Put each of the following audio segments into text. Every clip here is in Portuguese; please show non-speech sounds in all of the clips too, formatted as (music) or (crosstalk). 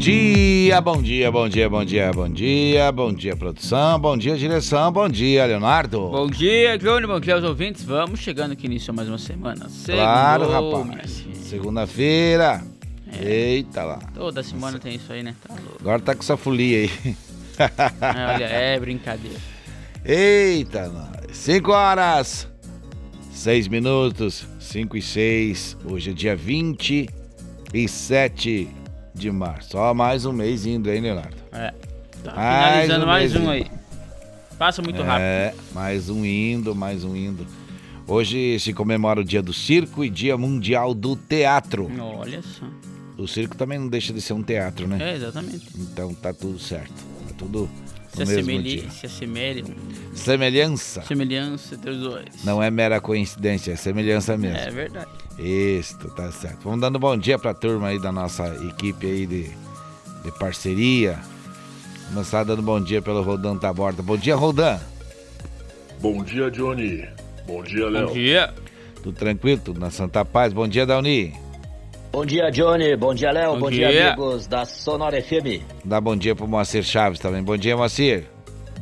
Bom dia, bom dia, bom dia, bom dia, bom dia, bom dia, produção, bom dia, direção, bom dia, Leonardo. Bom dia, Júnior, bom dia aos ouvintes. Vamos chegando aqui início a mais uma semana. Claro, rapaz. Segunda-feira. É. Eita lá. Toda semana tem isso aí, né? Tá louco. Agora tá com essa folia aí. (laughs) É, olha, é brincadeira. Eita, nós. 5 horas, 6 minutos, 5 e 6. Hoje é dia 27 de março. Ó, mais um mês indo aí, Leonardo. É. Tá Mais finalizando um mais um aí. Passa muito rápido. É, mais um indo, mais um indo. Hoje se comemora o dia do circo e dia mundial do teatro. Olha só. O circo também não deixa de ser um teatro, né? É, exatamente. Então tá tudo certo. Tá tudo Se assemelhe, se assemelhe, Semelhança semelhança entre os dois. não é mera coincidência, é semelhança mesmo. É verdade. Isso, tá certo. Vamos dando bom dia pra turma aí da nossa equipe aí de, de parceria. Começar dando bom dia pelo Rodan Taborda. Bom dia, Rodan. Bom dia, Johnny. Bom dia, Bom Léo. dia. Tudo tranquilo? Tudo na Santa Paz? Bom dia, Dauni. Bom dia, Johnny. Bom dia, Léo. Bom Bom, dia. dia. amigos da Sonora FM. Dá bom dia pro Moacir Chaves também. Bom dia, Moacir.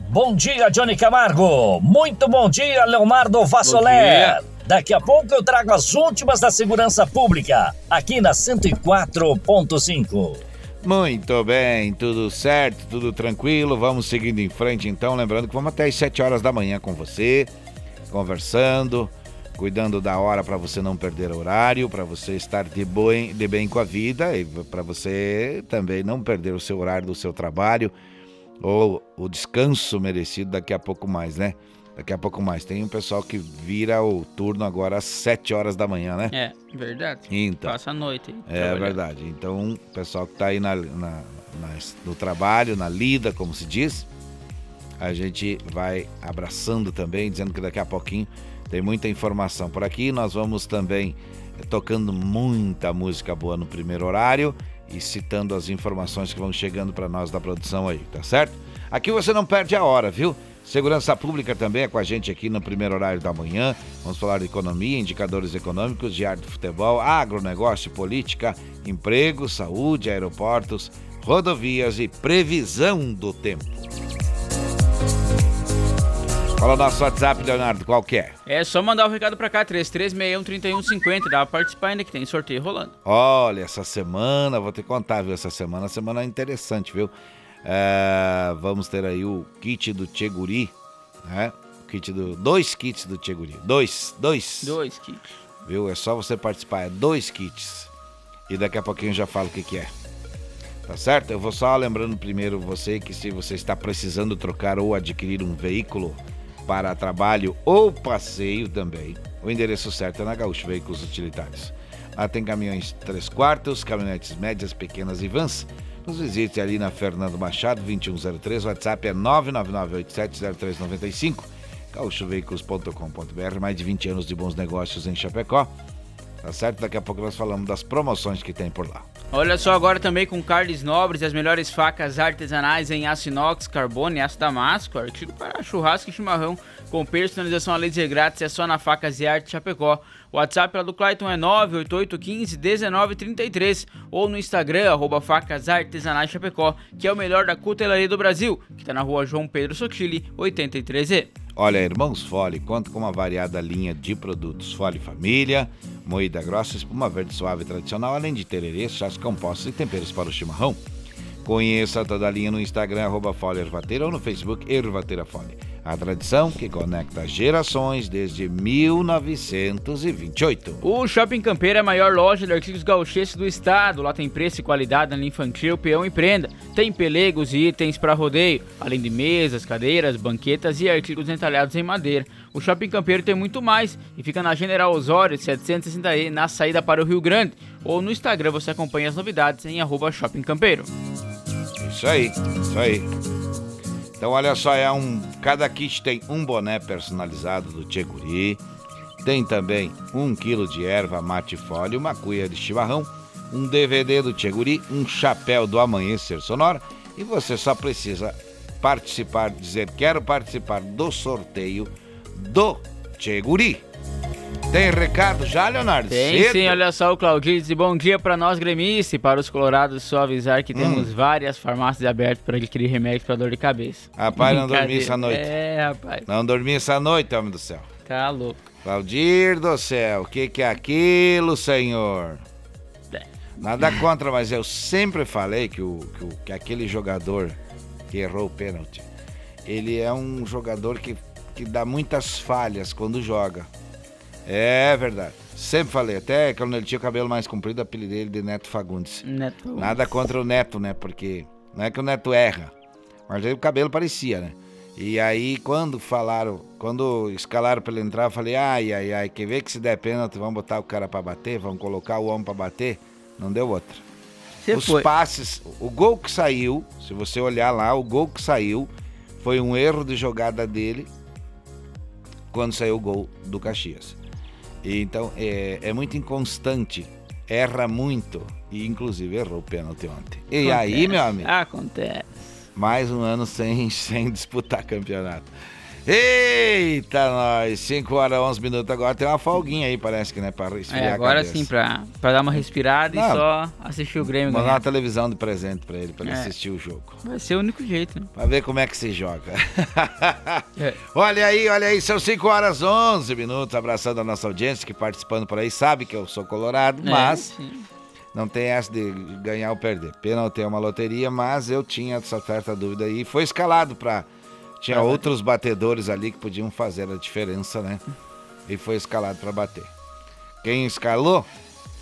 Bom dia, Johnny Camargo. Muito bom dia, Leonardo Vassoler. Daqui a pouco eu trago as últimas da segurança pública, aqui na 104.5. Muito bem, tudo certo, tudo tranquilo. Vamos seguindo em frente então. Lembrando que vamos até as 7 horas da manhã com você, conversando, cuidando da hora para você não perder horário, para você estar de, boi- de bem com a vida e para você também não perder o seu horário do seu trabalho ou o descanso merecido daqui a pouco mais, né? Daqui a pouco mais. Tem um pessoal que vira o turno agora às 7 horas da manhã, né? É, verdade. Então. Passa a noite. É verdade. Então, o pessoal que está aí na, na- na- no trabalho, na lida, como se diz, a gente vai abraçando também, dizendo que daqui a pouquinho tem muita informação por aqui. Nós vamos também eh, tocando muita música boa no primeiro horário e citando as informações que vão chegando para nós da produção aí, tá certo? Aqui você não perde a hora, viu? Segurança Pública também é com a gente aqui no primeiro horário da manhã. Vamos falar de economia, indicadores econômicos, diário de futebol, agronegócio, política, emprego, saúde, aeroportos, rodovias e previsão do tempo. Fala o nosso WhatsApp, Leonardo, qual que é? É só mandar o recado pra cá, 3361-3150. Dá pra participar ainda que tem sorteio rolando. Olha, essa semana, vou te contar, viu? Essa semana, semana é interessante, viu? É, vamos ter aí o kit do Tcheguri, né? O kit do, dois kits do Tcheguri. Dois, dois. Dois kits. Viu? É só você participar, é dois kits. E daqui a pouquinho eu já falo o que, que é. Tá certo? Eu vou só lembrando primeiro você que se você está precisando trocar ou adquirir um veículo para trabalho ou passeio também, o endereço certo é na Gaúcho Veículos Utilitários. Lá tem caminhões 3 quartos, caminhonetes médias, pequenas e vans. Nos visite ali na Fernando Machado, 2103, o WhatsApp é 999870395, gaúchoveículos.com.br, mais de 20 anos de bons negócios em Chapecó. Tá certo? Daqui a pouco nós falamos das promoções que tem por lá. Olha só agora também com carnes nobres as melhores facas artesanais em aço inox, carbono e aço damasco, artigo para churrasco e chimarrão com personalização a laser grátis é só na Facas e Arte Chapecó. O WhatsApp lá do Clayton é 988151933 ou no Instagram, arroba Facas Artesanais Chapecó, que é o melhor da cutelaria do Brasil, que está na rua João Pedro Sotile, 83E. Olha, Irmãos Fole conta com uma variada linha de produtos Fole Família, moída grossa, espuma verde suave tradicional, além de tererê, chás compostos e temperos para o chimarrão. Conheça toda a linha no Instagram, arroba Ervateira ou no Facebook Ervateira Fole. A tradição que conecta gerações desde 1928. O Shopping Campeiro é a maior loja de artigos gauchesses do estado. Lá tem preço e qualidade na infantil, peão e prenda. Tem pelegos e itens para rodeio, além de mesas, cadeiras, banquetas e artigos entalhados em madeira. O Shopping Campeiro tem muito mais e fica na General Osório 760E, na saída para o Rio Grande. Ou no Instagram você acompanha as novidades em arroba Shopping Campeiro. Isso aí, isso aí. Então olha só, é um. Cada kit tem um boné personalizado do Tcheguri, Tem também um quilo de erva mate folha, uma cuia de chimarrão, um DVD do Tcheguri, um chapéu do Amanhecer Sonora e você só precisa participar, dizer quero participar do sorteio do Tcheguri. Tem recado já, Leonardo? Tem Cedo? sim, olha só o Claudinho diz bom dia para nós gremistas e para os colorados só avisar que temos várias farmácias abertas para adquirir remédio para dor de cabeça. Rapaz, não dormi essa noite. É, rapaz, Não dormi essa noite, homem do céu. tá louco. Claudir do céu, o que, que é aquilo, senhor? É. Nada contra, mas eu sempre falei que, o, que, o- que aquele jogador que errou o pênalti, ele é um jogador que, que dá muitas falhas quando joga. É verdade. Sempre falei, até quando ele tinha o cabelo mais comprido, apelidei ele de Neto Fagundes. Neto. Nada contra o Neto, né? Porque não é que o Neto erra, mas aí o cabelo parecia, né? E aí, quando falaram, quando escalaram pra ele entrar, eu falei, ai, ai, ai, quer ver que se der pênalti, vamos botar o cara pra bater, vamos colocar o homem pra bater? Não deu outra. Os foi. passes, o gol que saiu, se você olhar lá, o gol que saiu foi um erro de jogada dele quando saiu o gol do Caxias. E então é, é muito inconstante, erra muito e inclusive errou o pênalti ontem. E aí, Acontece. meu amigo, Acontece. mais um ano sem, (laughs) sem disputar campeonato. Eita, nós! 5 horas 11 minutos agora. Tem uma folguinha aí, parece que, né? Pra esfriar É, agora sim, pra, pra dar uma respirada Não. e só assistir o Grêmio Mandar uma televisão de presente pra ele, pra ele É. assistir o jogo. Vai ser o único jeito, né? Pra ver como é que se joga. (laughs) É. (laughs) Olha aí, olha aí, são 5 horas 11 minutos. Abraçando a nossa audiência que participando por aí sabe que eu sou colorado, mas É, sim. não tem essa de ganhar ou perder. Pênalti é uma loteria, mas eu tinha essa certa dúvida aí. Foi escalado pra. Tinha Pra outros batedores ali que podiam fazer a diferença, né? E foi escalado pra bater. Quem escalou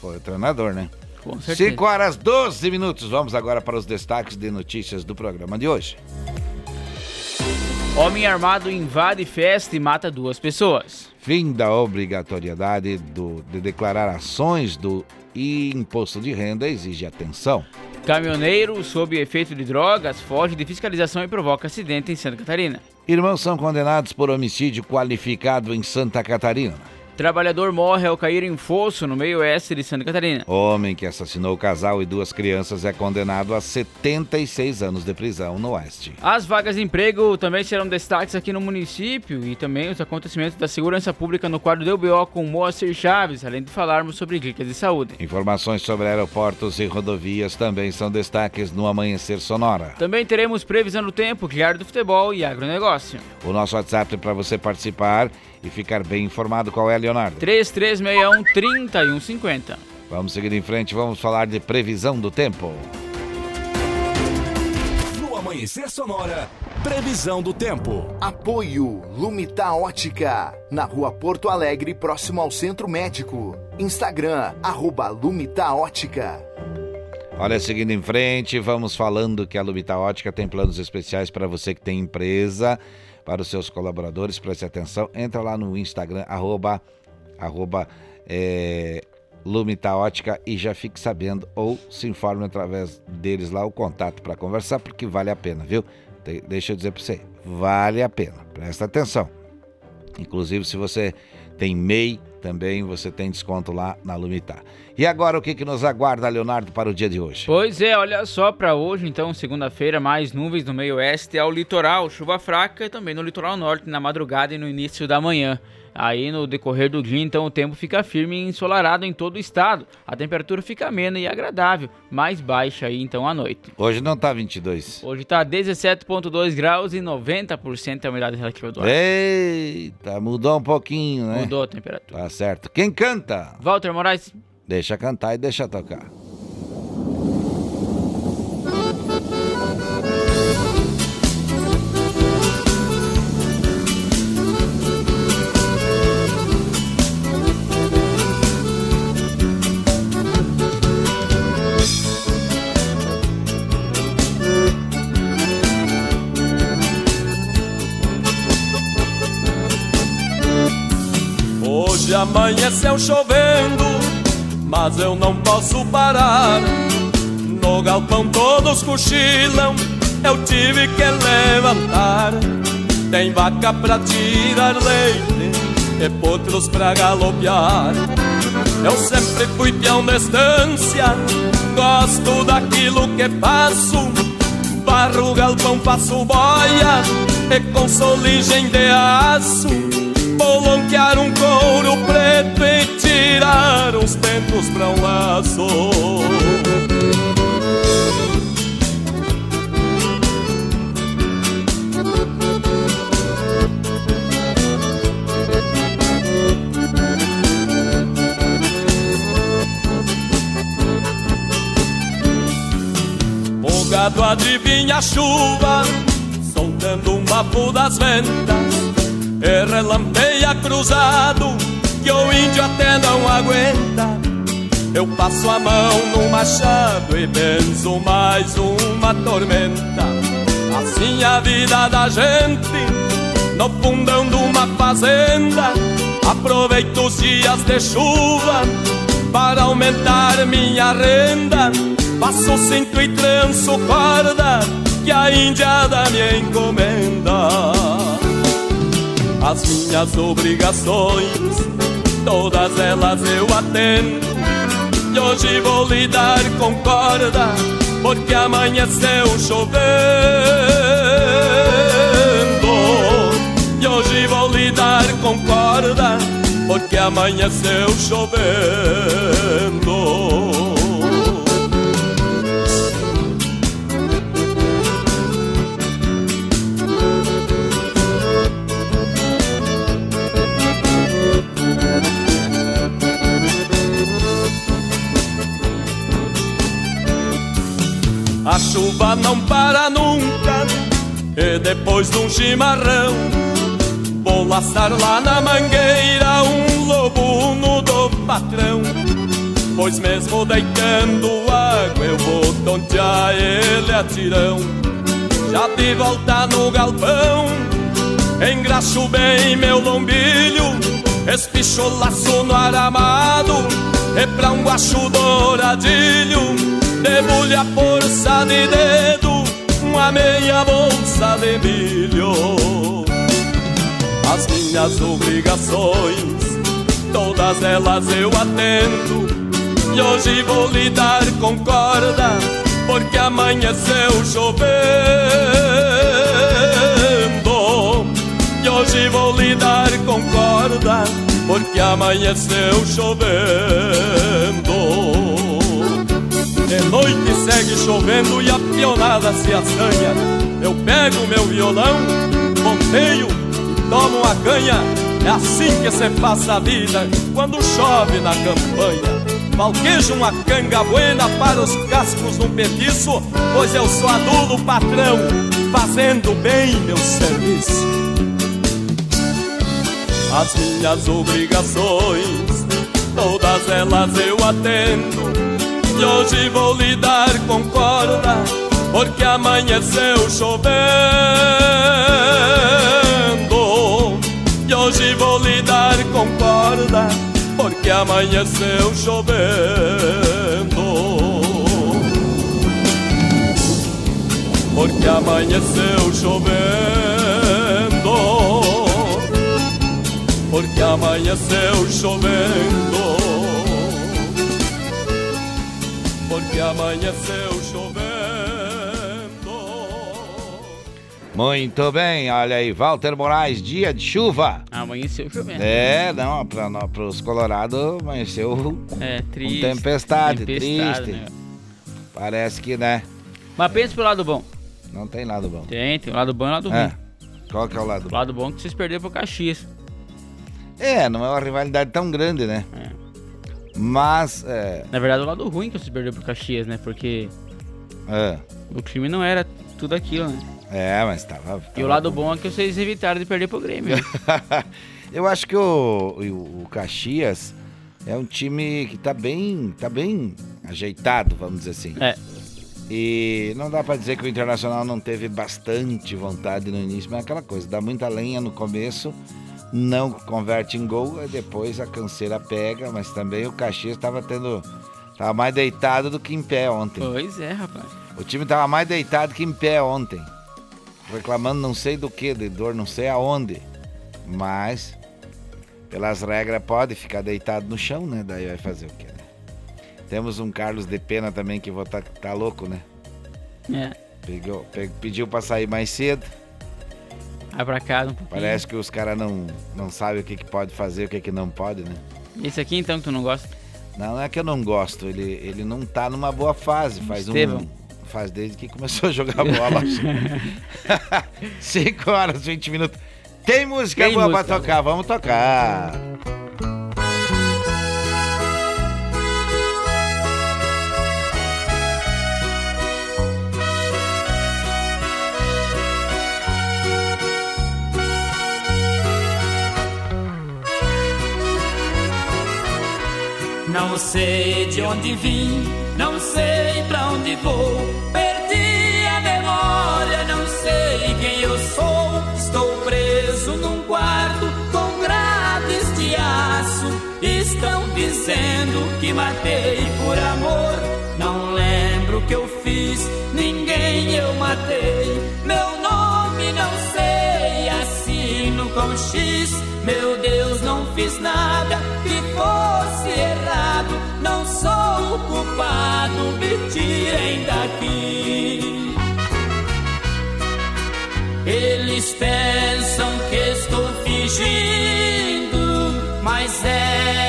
foi o treinador, né? Com certeza. 5 horas 12 minutos. Vamos agora para os destaques de notícias do programa de hoje. Homem armado invade festa e mata duas pessoas. Fim da obrigatoriedade do- de declarar ações do imposto de renda exige atenção. Caminhoneiro, sob efeito de drogas, foge de fiscalização e provoca acidente em Santa Catarina. Irmãos são condenados por homicídio qualificado em Santa Catarina. Trabalhador morre ao cair em fosso no meio oeste de Santa Catarina. Homem que assassinou o casal e duas crianças é condenado a 76 anos de prisão no Oeste. As vagas de emprego também serão destaques aqui no município e também os acontecimentos da segurança pública no quadro do BO com Moacir Chaves, além de falarmos sobre dicas de saúde. Informações sobre aeroportos e rodovias também são destaques no Amanhecer Sonora. Também teremos previsão do tempo, diário do futebol e agronegócio. O nosso WhatsApp para você participar e ficar bem informado qual é, Leonardo. 3361 3150. Vamos seguir em frente, vamos falar de previsão do tempo. No Amanhecer Sonora, previsão do tempo. Apoio Lumita Ótica, na rua Porto Alegre, próximo ao Centro Médico. Instagram, arroba Lumita Ótica. Olha, seguindo em frente, vamos falando que a Lumita Ótica tem planos especiais para você que tem empresa, para os seus colaboradores, preste atenção, entra lá no Instagram, arroba, arroba é, Lumita Ótica e já fique sabendo, ou se informe através deles lá o contato para conversar, porque vale a pena, viu? Deixa eu dizer para você, vale a pena, presta atenção. Inclusive, se você tem MEI, também você tem desconto lá na Lumitar. E agora, o que, que nos aguarda, Leonardo, para o dia de hoje? Pois é, olha só para hoje, então, segunda-feira, mais nuvens no meio oeste ao litoral, chuva fraca e também no litoral norte na madrugada e no início da manhã. Aí no decorrer do dia, então, o tempo fica firme e ensolarado em todo o estado. A temperatura fica amena e agradável, mais baixa aí então à noite. Hoje não tá 22. Hoje tá 17.2 graus e 90% a umidade relativa do ar. Eita, mudou um pouquinho, né? Mudou a temperatura. Tá certo. Quem canta? Walter Moraes, Deixa cantar e deixa tocar. Amanheceu chovendo, mas eu não posso parar. No galpão todos cochilam, eu tive que levantar. Tem vaca pra tirar leite, e potros pra galopear. Eu sempre fui peão de estância, gosto daquilo que faço. Barro, galpão, faço boia e com soligem de aço. Bolonquear um couro preto e tirar uns tentos pra um laço. Gado adivinha a chuva, soltando um bafo das ventas, e relampeia cruzado, que o índio até não aguenta. Eu passo a mão no machado e benzo mais uma tormenta. Assim a vida da gente, no fundão de uma fazenda. Aproveito os dias de chuva para aumentar minha renda. Passo cinto e tranço corda que a índia me encomenda. As minhas obrigações, todas elas eu atendo. E hoje vou lidar com corda, porque amanheceu chovendo. E hoje vou lidar com corda, porque amanheceu chovendo. A chuva não para nunca E depois de um chimarrão Vou laçar lá na mangueira Um lobuno do patrão. Pois mesmo deitando água Eu vou tontear ele a tirão. Já de volta no galpão Engraxo bem meu lombilho Espicho laço no aramado E pra um guacho douradilho Debulhe a força de dedo Uma meia bolsa de milho. As minhas obrigações Todas elas eu atendo. E hoje vou lidar com corda Porque amanheceu chovendo. E hoje vou lidar com corda Porque amanheceu chovendo de noite segue chovendo e a pionada se assanha. Eu pego meu violão, ponteio e tomo uma canha. É assim que se passa a vida quando chove na campanha. Valquejo uma canga buena para os cascos num petiço, pois eu sou adulo patrão, fazendo bem meu serviço. As minhas obrigações, todas elas eu atendo e hoje vou lidar com corda Porque amanheceu chovendo. E hoje vou lidar com corda Porque amanheceu chovendo. Porque amanheceu chovendo. Porque amanheceu chovendo amanheceu chovendo. Muito bem, olha aí, Walter Moraes, dia de chuva. Amanheceu chovendo. É, não, para os Colorado amanheceu é, triste, com tempestade, tempestade triste. né? Parece que, né? Mas pensa pelo lado bom. Não tem lado bom. Tem, tem o lado bom e o lado É. ruim. Qual que é o lado O bom? lado bom é que vocês perderam pro Caxias. É, não é uma rivalidade tão grande, né? É. Mas, é, Na verdade, o lado ruim que vocês perderam pro Caxias, né? Porque é, o time não era tudo aquilo, né? é, mas tava. E o lado bom é que vocês evitaram de perder pro Grêmio. (laughs) Eu acho que o, o, o Caxias é um time que tá bem, tá bem ajeitado, vamos dizer assim. É. E não dá pra dizer que o Internacional não teve bastante vontade no início, mas é aquela coisa, dá muita lenha no começo, não converte em gol, e depois a canseira pega, mas também o Caxias tava tendo. Tava mais deitado do que em pé ontem. pois é, rapaz. O time tava mais deitado que em pé ontem. Reclamando não sei do que, de dor não sei aonde. Mas pelas regras, pode ficar deitado no chão, né? Daí vai fazer o quê, né? Temos um Carlos de Pena também que vou tá, tá louco, né? É. Pegou, pe- pediu pra sair mais cedo. Vai pra casa um pouquinho. Parece que os caras não, não sabem o que, que pode fazer, o que, que não pode, né? Esse aqui então que tu não gosta? Não, não é que eu não gosto, ele, ele não tá numa boa fase. Faz Estevão. um. Faz desde que começou a jogar bola. (laughs) 5 horas, 20 minutos. Tem música Tem boa música pra tocar, vamos tocar. Não sei de onde vim, não sei pra onde vou. Perdi a memória, não sei quem eu sou. Estou preso num quarto com grades de aço. Estão dizendo que matei por amor. Não lembro o que eu fiz, ninguém eu matei. Meu nome não sei, assino com X. Meu Deus, não fiz nada fosse errado. Não sou o culpado, me tirem daqui. Eles pensam que estou fingindo, mas é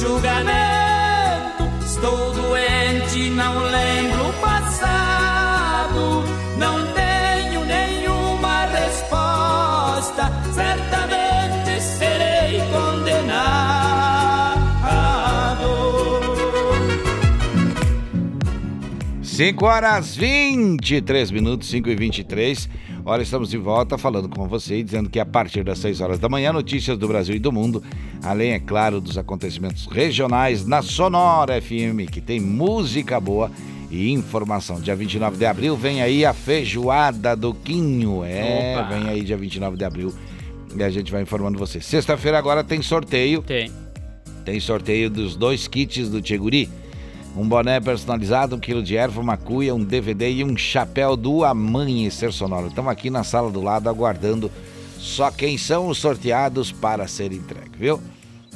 julgamento. Estou doente, não lembro o passado. 5 horas 23 minutos, 5 e 23. Olha, estamos de volta falando com você e dizendo que a partir das 6 horas da manhã, notícias do Brasil e do mundo, além, é claro, dos acontecimentos regionais na Sonora FM, que tem música boa e informação. Dia 29 de abril vem aí a feijoada do Quinho. É, Opa. vem aí dia 29 de abril e a gente vai informando você. Sexta-feira agora tem sorteio. Tem. Tem sorteio dos dois kits do Tcheguri. Um boné personalizado, um quilo de erva, uma cuia, um DVD e um chapéu do Amanhecer Sonoro. Estamos aqui na sala do lado aguardando só quem são os sorteados para ser entregue, viu?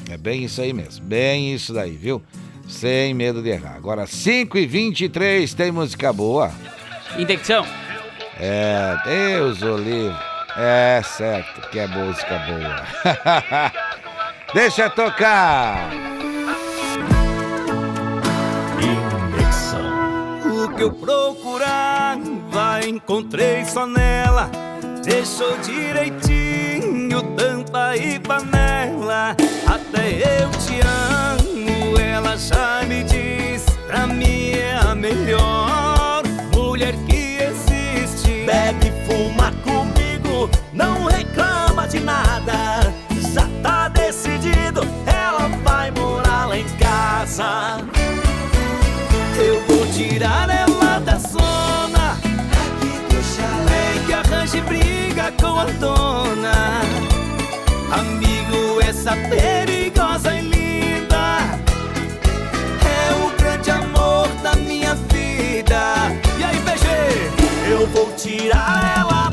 É bem isso aí mesmo, bem isso daí, viu? Sem medo de errar. Agora 5 e 23 tem música boa. Indexão. É, Deus o livre. É certo que é música boa. (laughs) Deixa tocar. Que eu procurava encontrei só nela. Deixou direitinho tampa e panela. Até eu te amo, ela já me diz. Pra mim é a melhor mulher que existe. Bebe, fuma comigo, não reclama de nada. Já tá decidido, ela vai morar lá em casa. Eu vou tirar ela briga com a dona. Amigo, essa perigosa e linda É o grande amor da minha vida. E aí, BG? Eu vou tirar ela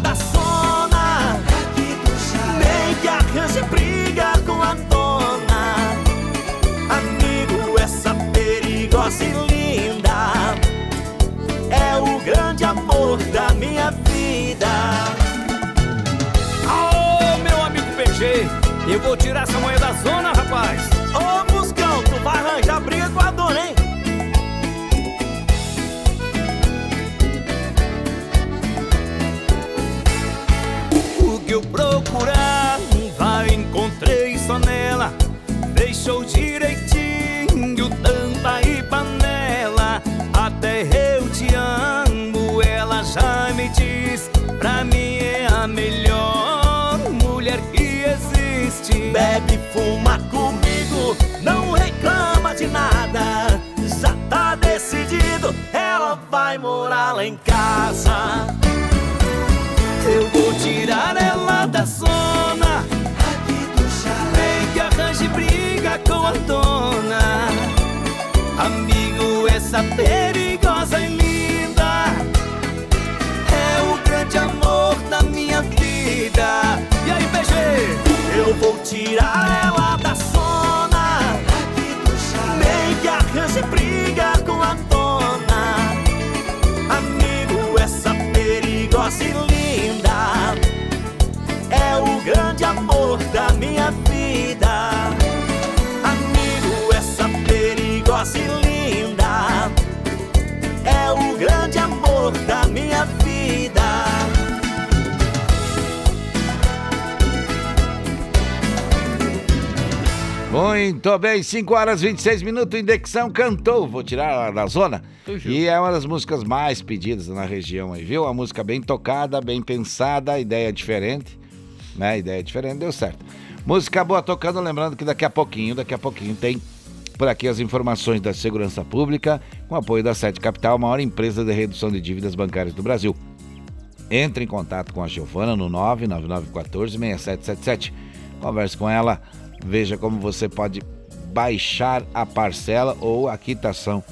vou tirar essa mulher da zona, rapaz. Ô, Buscão, tu vai arranjar briga com a dona, hein? O que eu procurava, encontrei só nela. Deixou direitinho Bebe, fuma comigo, não reclama de nada. Já tá decidido, ela vai morar lá em casa. Eu vou tirar ela da zona aqui do chalé que arranje briga com a dona. Amigo, essa perigosa vou tirar ela da zona chalé que arranje briga com a dona. Amigo, essa perigosa e linda é o grande amor da minha vida. Amigo, essa perigosa e linda é o grande amor da minha vida. Muito bem, 5 horas 26 minutos, Indexão cantou, vou tirar da zona. E é uma das músicas mais pedidas na região aí, viu? Uma música bem tocada, bem pensada, ideia diferente, né? Ideia diferente, deu certo. Música boa tocando, lembrando que daqui a pouquinho, daqui a pouquinho tem por aqui as informações da segurança pública, com apoio da Sete Capital, a maior empresa de redução de dívidas bancárias do Brasil. Entre em contato com a Giovana no 999146777. Converse com ela, veja como você pode baixar a parcela ou a quitação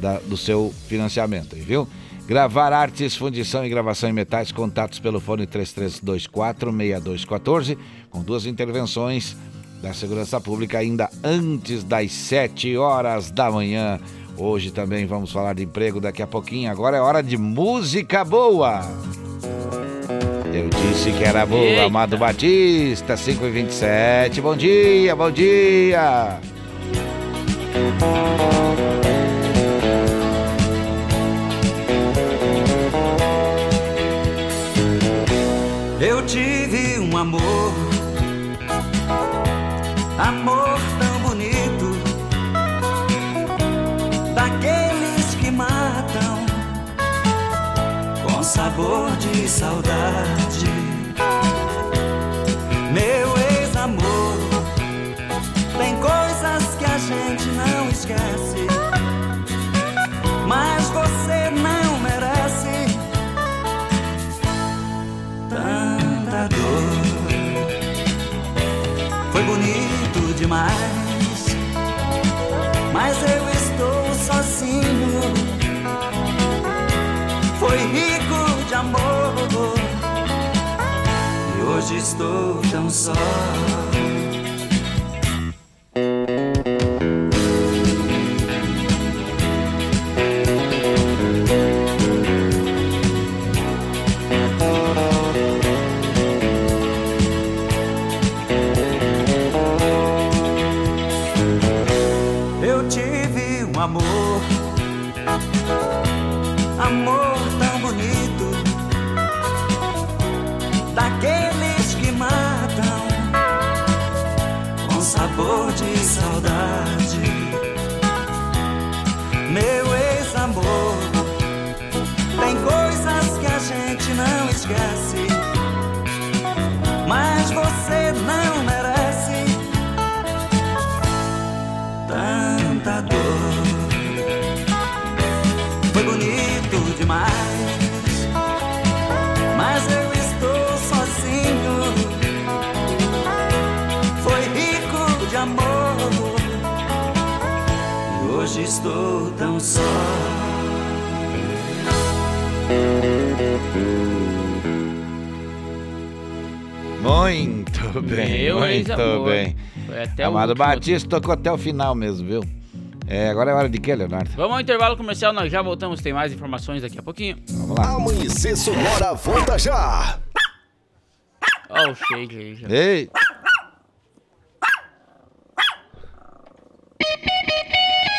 da- do seu financiamento, viu? Gravar artes, fundição e gravação em metais, contatos pelo fone 33246214, com duas intervenções da Segurança Pública ainda antes das 7 horas da manhã. Hoje também vamos falar de emprego daqui a pouquinho. Agora é hora de música boa. Eu disse que era boa, Eita. Amado Batista, 5 e 27 Bom dia, bom dia. Eu tive um amor, amor tão sabor de saudade. Meu ex-amor, tem coisas que a gente não esquece, mas você não merece tanta dor. Foi bonito demais, mas eu hoje estou tão só. Estou tão só. Muito bem, Meu muito bem. Amado Batista tocou até o final mesmo, viu? É, agora é hora de quê, Leonardo? Vamos ao intervalo comercial, nós já voltamos, tem mais informações daqui a pouquinho. Vamos lá. Amanhecer Sonora volta já. Ó o shake aí já. Ei!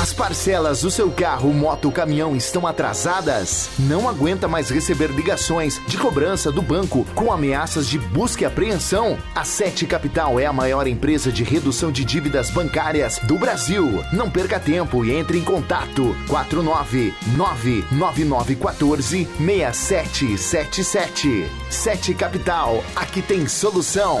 As parcelas do seu carro, moto, caminhão estão atrasadas? Não aguenta mais receber ligações de cobrança do banco com ameaças de busca e apreensão? A Sete Capital é a maior empresa de redução de dívidas bancárias do Brasil. Não perca tempo e entre em contato 4999914 6777. Sete Capital, aqui tem solução.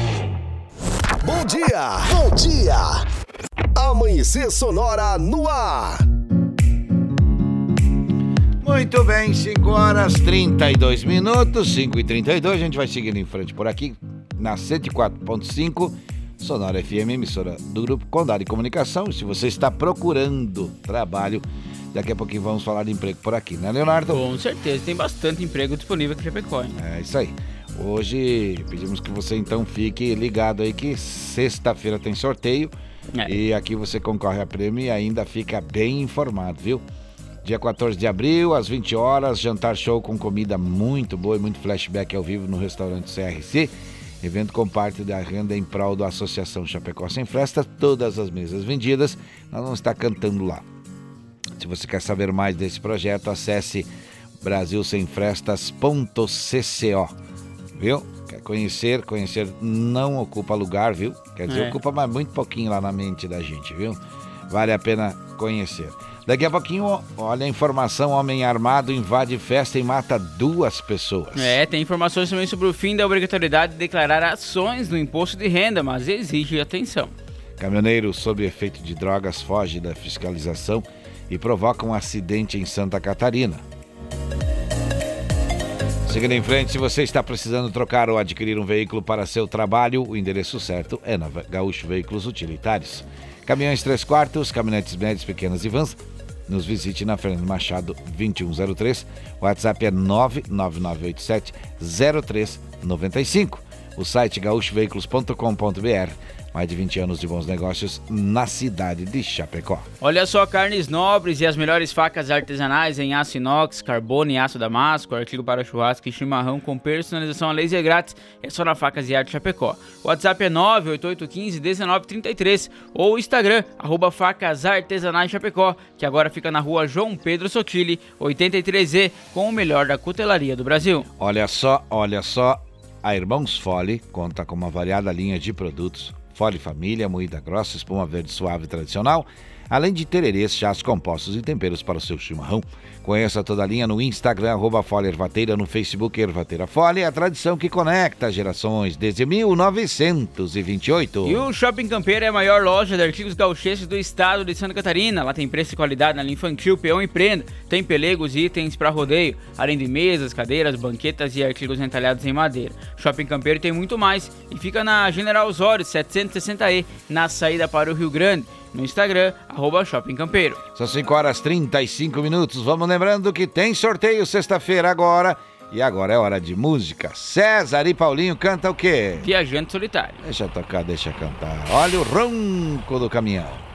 Bom dia, bom dia. Amanhecer Sonora no ar. Muito bem, 5 horas 32 minutos, 5 e 32 a gente vai seguindo em frente por aqui, na 104.5, Sonora FM, emissora do Grupo Condado de Comunicação. E se você está procurando trabalho, daqui a pouquinho vamos falar de emprego por aqui, né, Leonardo? Com certeza, tem bastante emprego disponível aqui em Chapecó. Hein? É isso aí. Hoje pedimos que você então fique ligado aí que sexta-feira tem sorteio é. e aqui você concorre a prêmio e ainda fica bem informado, viu? Dia 14 de abril, às 20 horas, jantar show com comida muito boa e muito flashback ao vivo no restaurante CRC. Evento com parte da renda em prol da Associação Chapecó Sem Festa. Todas as mesas vendidas, nós vamos estar cantando lá. Se você quer saber mais desse projeto, acesse brasilsemfrestas.cco viu? Quer conhecer, conhecer não ocupa lugar, viu? Quer dizer, é. ocupa mas muito pouquinho lá na mente da gente, viu? Vale a pena conhecer. Daqui a pouquinho, olha a informação: homem armado invade festa e mata duas pessoas. É, tem informações também sobre o fim da obrigatoriedade de declarar ações no imposto de renda, mas exige atenção. Caminhoneiro sob efeito de drogas foge da fiscalização e provoca um acidente em Santa Catarina. Seguindo em frente, se você está precisando trocar ou adquirir um veículo para seu trabalho, o endereço certo é na Gaúcho Veículos Utilitários. Caminhões 3 quartos, caminhonetes médios, pequenas e vans. Nos visite na Fernando Machado 2103. O WhatsApp é 99987 0395. O site gaúchoveículos.com.br mais de 20 anos de bons negócios na cidade de Chapecó. Olha só, carnes nobres e as melhores facas artesanais em aço inox, carbono e aço damasco, artigo para churrasco e chimarrão com personalização a laser grátis, é só na Facas e Arte Chapecó. O WhatsApp é 988151933 ou o Instagram, arroba facas artesanais Chapecó, que agora fica na rua João Pedro Sotile, 83Z, com o melhor da cutelaria do Brasil. Olha só, olha só, a Irmãos Fole conta com uma variada linha de produtos Fole Família, moída grossa, espuma verde suave tradicional, além de tererês, chás compostos e temperos para o seu chimarrão. Conheça toda a linha no Instagram, arroba Ervateira, no Facebook Ervateira Folha, a tradição que conecta gerações desde 1928. E o Shopping Campeiro é a maior loja de artigos gauchescos do estado de Santa Catarina. Lá tem preço e qualidade na linha infantil, peão e prenda. Tem pelegos e itens para rodeio, além de mesas, cadeiras, banquetas e artigos entalhados em madeira. Shopping Campeiro tem muito mais e fica na General Osório 760E, na saída para o Rio Grande no Instagram, arroba Shopping Campeiro. São 5 horas 35 minutos. Vamos lembrando que tem sorteio sexta-feira agora. E agora é hora de música. César e Paulinho canta o quê? Viajante Solitário. Deixa tocar, deixa cantar. Olha o ronco do caminhão.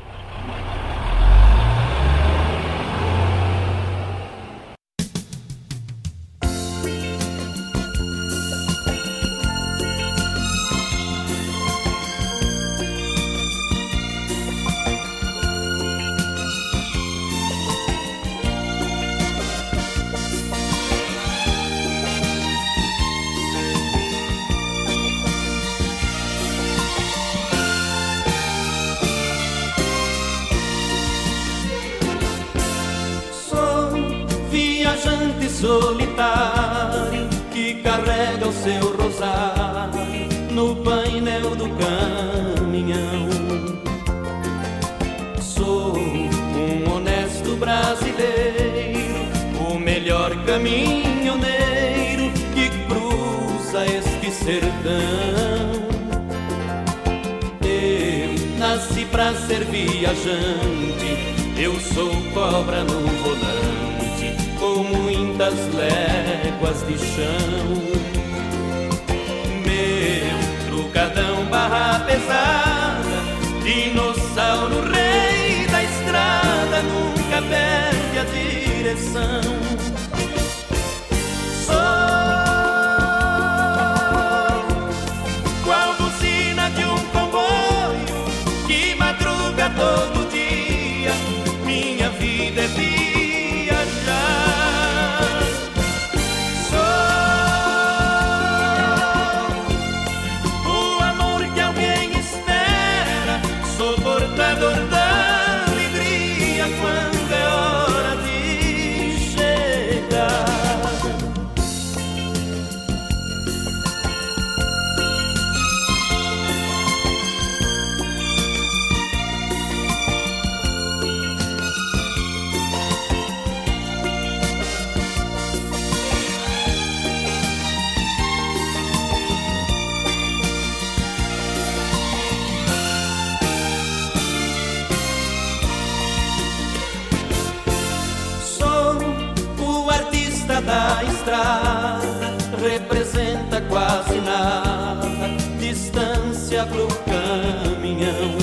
Distância pro caminhão.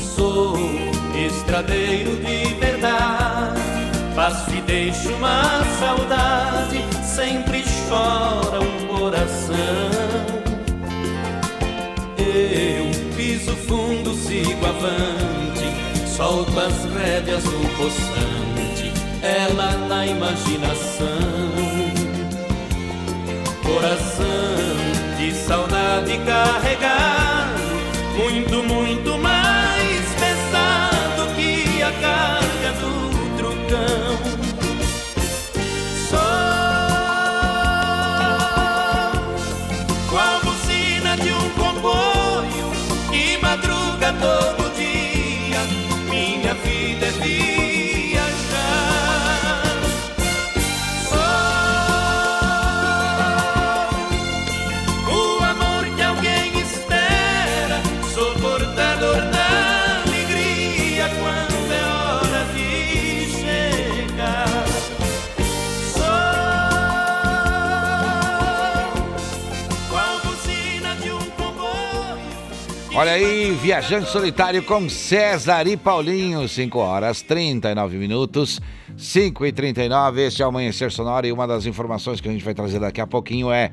Sou estradeiro de verdade, faço e deixo uma saudade, sempre chora um coração. Eu piso fundo, sigo avante, solto as rédeas no poçante, ela na imaginação. Saudade carregado, muito, muito mais pesado que a carga do trucão. Sou qual buzina de um comboio que madruga todo dia. Minha vida é viajar. Olha aí, Viajante Solitário com César e Paulinho, 5 horas 39 minutos, 5 e 39 este é o Amanhecer Sonoro e uma das informações que a gente vai trazer daqui a pouquinho é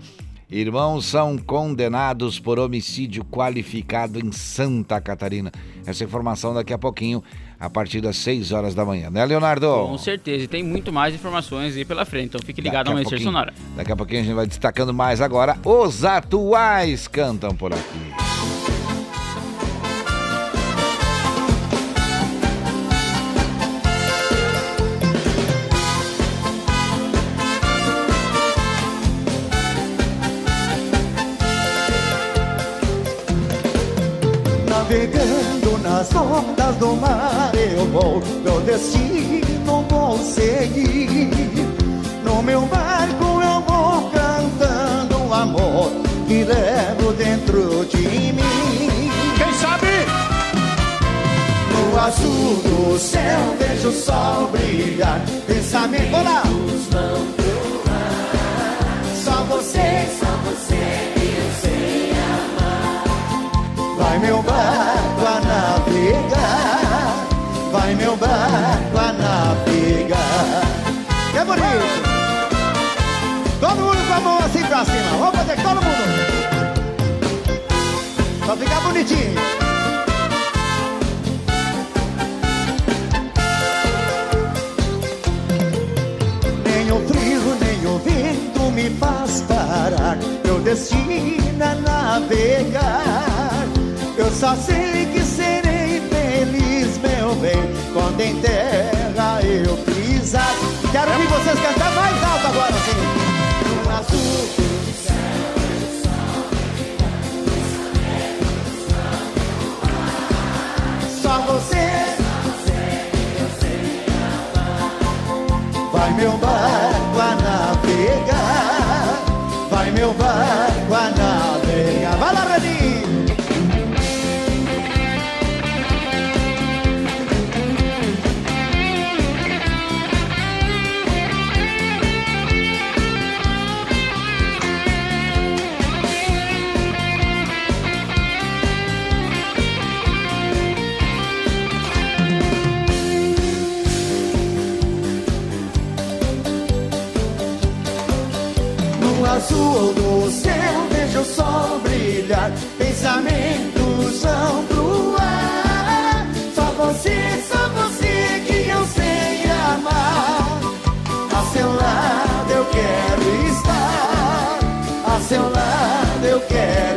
Irmãos são condenados por homicídio qualificado em Santa Catarina. Essa informação daqui a pouquinho a partir das 6 horas da manhã, né, Leonardo? Com certeza, e tem muito mais informações aí pela frente, então fique ligado Daqui ao Amanhecer Sonora. Daqui a pouquinho a gente vai destacando mais agora. Os atuais cantam por aqui. Vou, meu destino vou seguir. No meu barco eu vou cantando um amor que levo dentro de mim. Quem sabe? No azul do céu vejo o sol brilhar, pensamento. Olá! Só você, só você que eu sei amar. Vai meu barco vai meu barco a navegar. Que bonito! Todo mundo com a mão assim pra cima, vamos fazer todo mundo. Pra ficar bonitinho. Nem o frio, nem o vento me faz parar. Meu destino é navegar. Eu só sei que meu bem, quando em terra eu pisar. Quero ouvir vocês cantar mais alto agora, assim. No azul. Só você. Vai meu barco a navegar, vai meu barco Azul do céu vejo o sol brilhar, pensamentos vão pro ar. Só você, só você que eu sei amar. A seu lado eu quero estar, a seu lado eu quero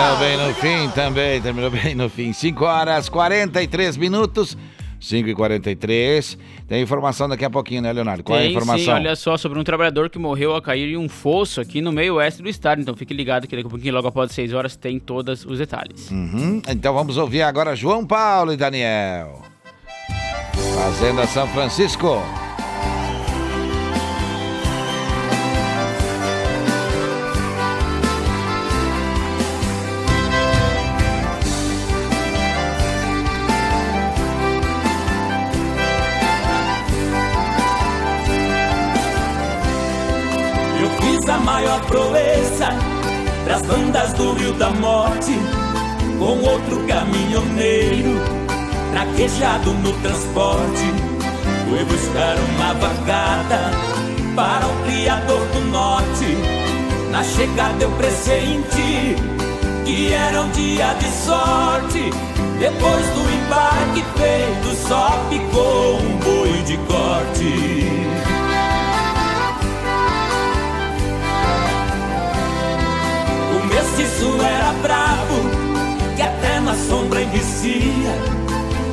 Terminou bem no fim também, terminou bem no fim. 5 horas 43 minutos. 5 e 43 Tem informação daqui a pouquinho, né, Leonardo? Qual é a Tem, informação? Sim, olha só, sobre um trabalhador que morreu ao cair em um fosso aqui no meio oeste do estado. Então fique ligado que daqui a pouquinho, logo após 6 horas, tem todos os detalhes. Uhum. Então vamos ouvir agora João Paulo e Daniel. Fazenda São Francisco. Maior proeza pras bandas do Rio da Morte, com outro caminhoneiro, traquejado no transporte. Fui buscar uma vacada para o Criador do Norte. Na chegada eu pressenti que era um dia de sorte. Depois do embarque feito, só ficou um boi de corte. O mestiço era bravo, que até na sombra envicia.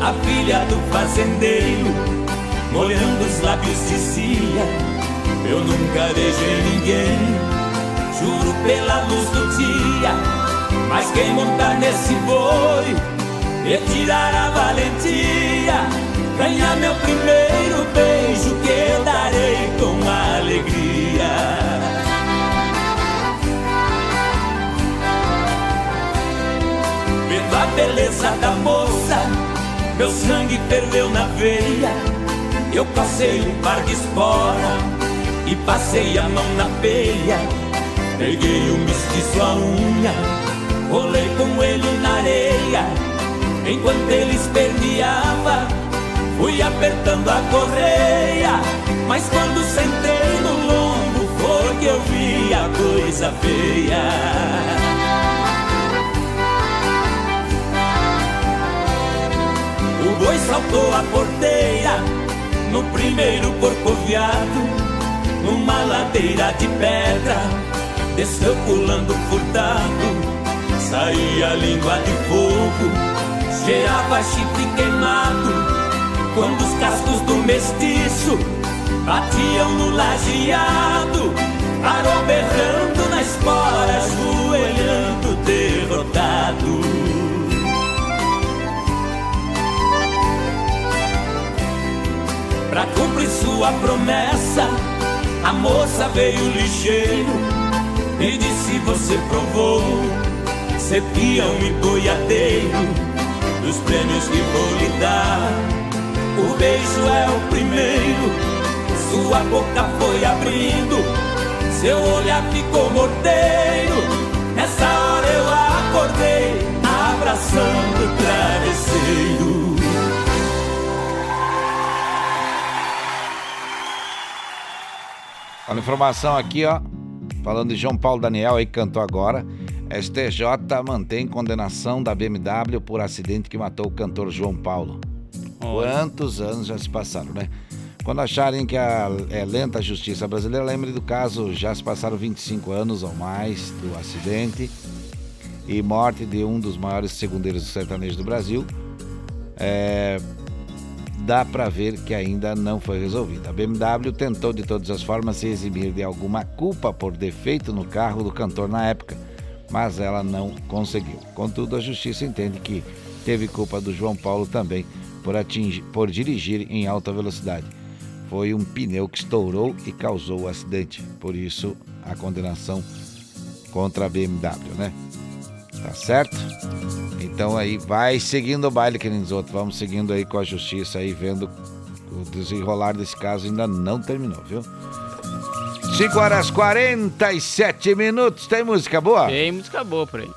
A filha do fazendeiro, molhando os lábios, dizia: Eu nunca beijei ninguém, juro pela luz do dia. Mas quem montar nesse boi, retirar a valentia, ganhar meu primeiro beijo que eu darei com beleza da moça, meu sangue ferveu na veia. Eu passei um par de espora e passei a mão na peia. Peguei o mestiço a unha, rolei com ele na areia. Enquanto ele esperneava, fui apertando a correia. Mas quando sentei no lombo, foi que eu vi a coisa feia. Boi saltou a porteira no primeiro corcoviado, numa ladeira de pedra, desceu pulando furtado, saía língua de fogo, cheirava chifre queimado, quando os cascos do mestiço batiam no lajeado, parou berrando na espora, ajoelhando Pra cumprir sua promessa, a moça veio ligeiro e disse: Você provou ser peão e boiadeiro dos prêmios que vou lhe dar. O beijo é o primeiro, sua boca foi abrindo, seu olhar ficou morteiro. Nessa hora eu acordei, abraçando o travesseiro. Olha a informação aqui, ó. Falando de João Paulo Daniel aí que cantou agora. STJ mantém condenação da BMW por acidente que matou o cantor João Paulo. Quantos anos já se passaram, né? Quando acharem que a, é lenta a justiça brasileira, lembre do caso, já se passaram 25 anos ou mais do acidente e morte de um dos maiores segundeiros do sertanejo do Brasil. É, dá para ver que ainda não foi resolvida. A BMW tentou de todas as formas se eximir de alguma culpa por defeito no carro do cantor na época, mas ela não conseguiu. Contudo, a justiça entende que teve culpa do João Paulo também por, atingir, por dirigir em alta velocidade. Foi um pneu que estourou e causou o acidente. Por isso, a condenação contra a BMW, né? Tá certo? Então aí vai seguindo o baile, queridos outros. Vamos seguindo aí com a justiça aí, vendo o desenrolar desse caso ainda não terminou, viu? 5 horas 47 minutos. Tem música boa? Tem música boa por aí.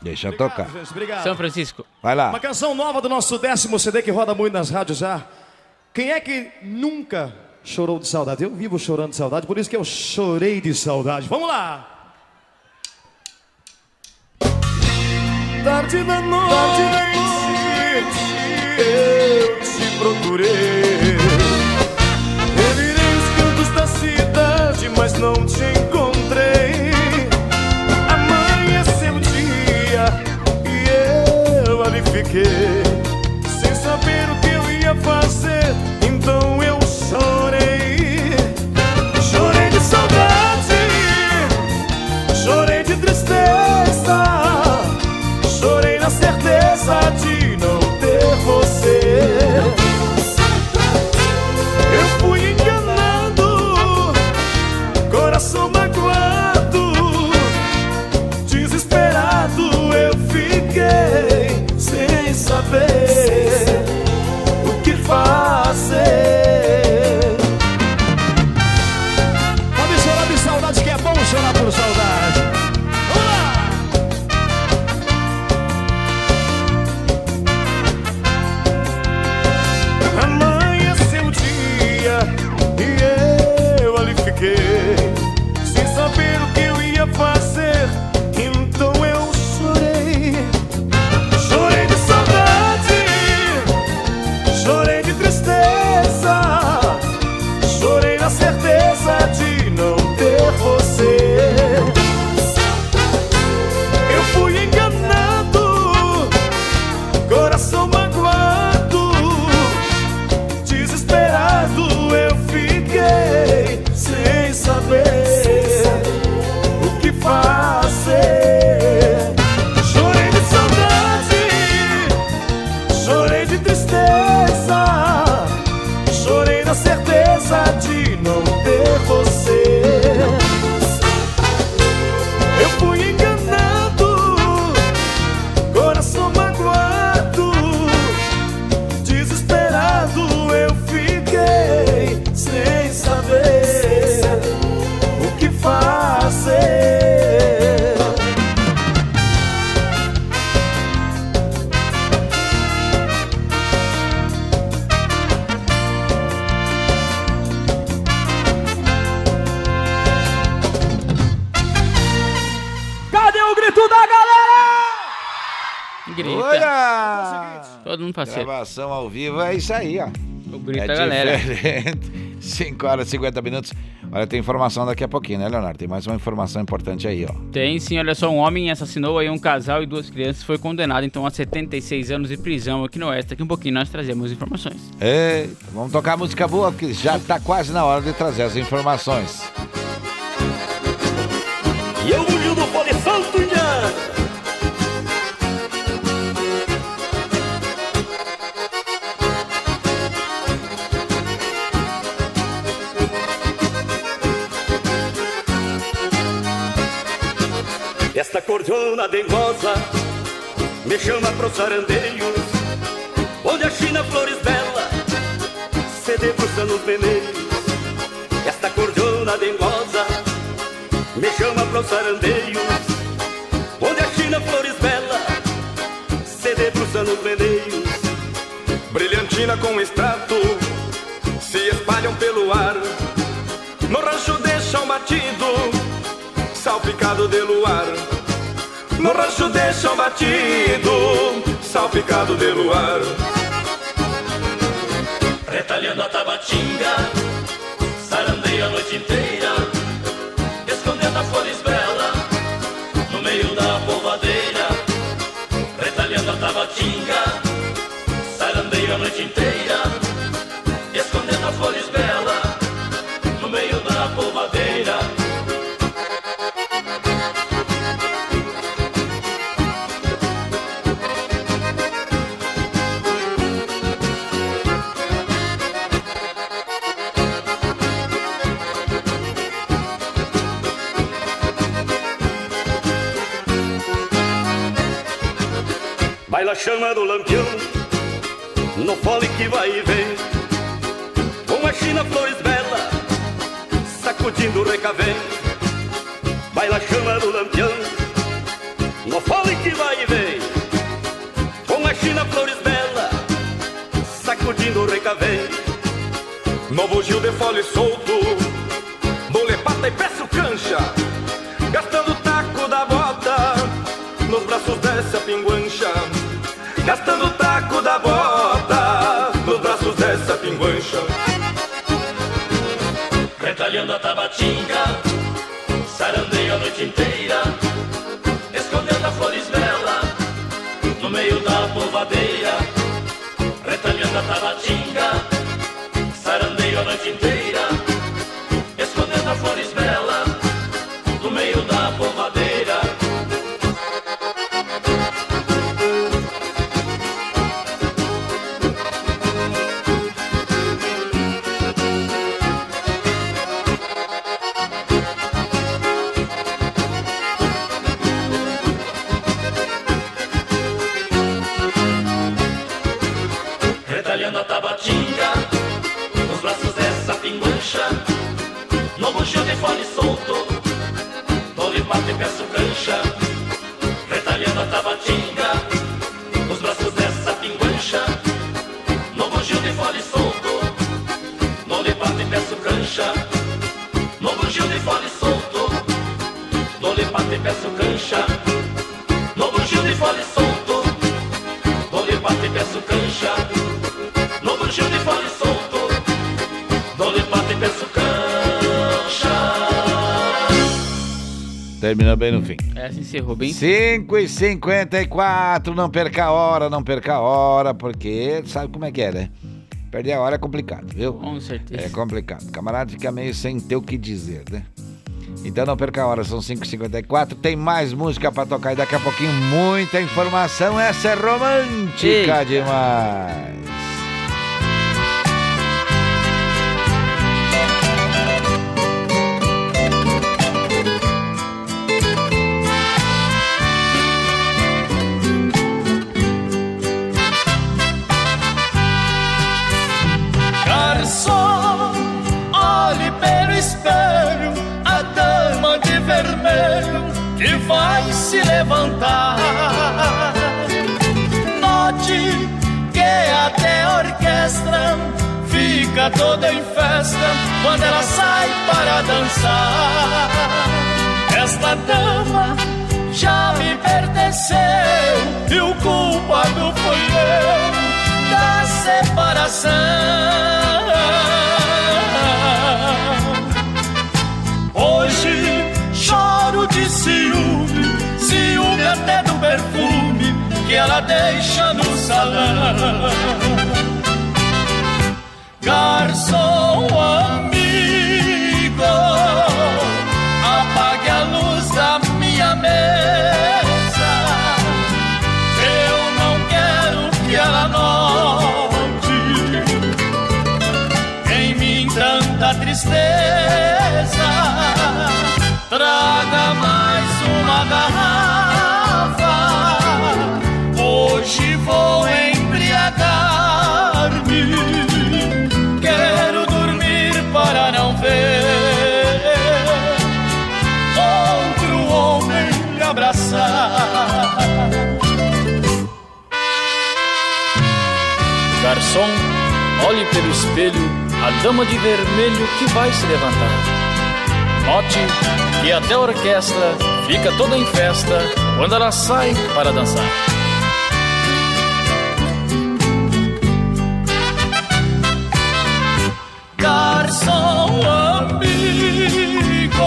Deixa eu tocar. Obrigado. São Francisco. Vai lá. Uma canção nova do nosso décimo CD que roda muito nas rádios já. Quem é que nunca chorou de saudade? Eu vivo chorando de saudade, por isso que eu chorei de saudade. Vamos lá! Tarde da noite, eu te procurei. Revirei os cantos da cidade, mas não te encontrei. Amanheceu o dia e eu ali fiquei, sem saber o que eu ia fazer. Parceiro. Gravação ao vivo é isso aí, ó. O grito é da galera. diferente. (laughs) 5 horas e 50 minutos. Olha, tem informação daqui a pouquinho, né, Leonardo? Tem mais uma informação importante aí, ó. Tem sim, olha só, um homem assassinou aí um casal e duas crianças, foi condenado então a 76 anos de prisão aqui no Oeste. Daqui um pouquinho nós trazemos informações. Eita, vamos tocar música boa, porque já tá quase na hora de trazer as informações. Esta cordiona dengosa me chama pros sarandeios, onde a China flores bela se debruça nos veneios. Esta cordiona dengosa me chama pros sarandeios, onde a China flores bela se debruça nos veneios. Brilhantina com extrato se espalham pelo ar, no rancho deixam batido salpicado de luar. No rancho deixam batido, salpicado de luar. Retalhando a tabatinga, sarandeia a noite inteira, chama do lampião. No fole que vai e vem tabatinga Sarandeio a noite inteira Escondendo a flores bela No meio da polvadeira Terminou bem no fim. Essa encerrou bem. 5 e 54 não perca a hora, não perca a hora, porque sabe como é que é, né? Perder a hora é complicado, viu? Com certeza. É complicado. O camarada fica meio sem ter o que dizer, né? Então não perca a hora, são 5h54. Tem mais música pra tocar e daqui a pouquinho muita informação. Essa é romântica Ei. demais. Espelho a dama de vermelho que vai se levantar. Note que até a orquestra fica toda em festa quando ela sai para dançar. Esta dama já esqueceu e o culpado foi eu da separação. Até do perfume que ela deixa no salão. Garçom vou embriagar-me. Quero dormir para não ver outro homem me abraçar. Garçom, olhe pelo espelho a dama de vermelho que vai se levantar. Note que até a orquestra fica toda em festa quando ela sai para dançar. Garçom amigo,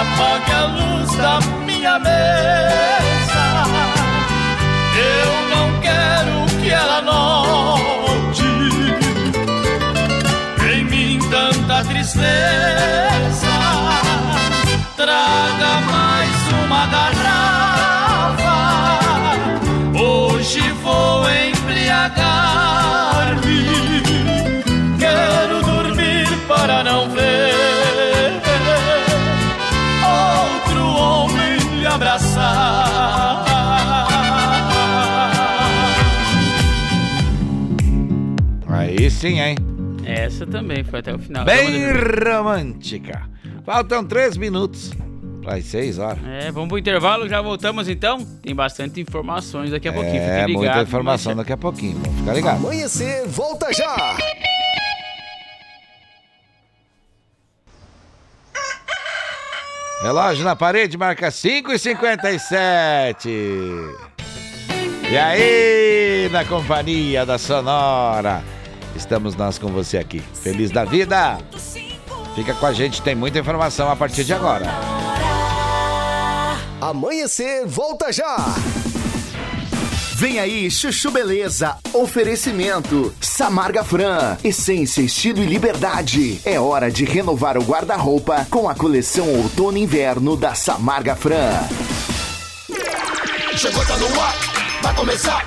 apague a luz da minha mesa. Eu não quero que ela note em mim tanta tristeza. Traga mais sim, hein? Essa também foi até o final. Bem romântica. Faltam três minutos para as seis horas. É, vamos pro intervalo, já voltamos então. Tem bastante informações daqui a pouquinho. É, Fique ligado. muita informação Mas- daqui a pouquinho. Vamos ficar ligado. Amanhecer, volta já! Relógio na parede marca 5 e 57. E aí, na companhia da Sonora, estamos nós com você aqui. Feliz da vida. Fica com a gente, tem muita informação a partir de agora. Amanhecer, volta já! Vem aí, Chuchu Beleza. Oferecimento. Samarga Fran. Essência, estilo e liberdade. É hora de renovar o guarda-roupa com a coleção Outono e Inverno da Samarga Fran. Chegou, tá no ar, vai começar,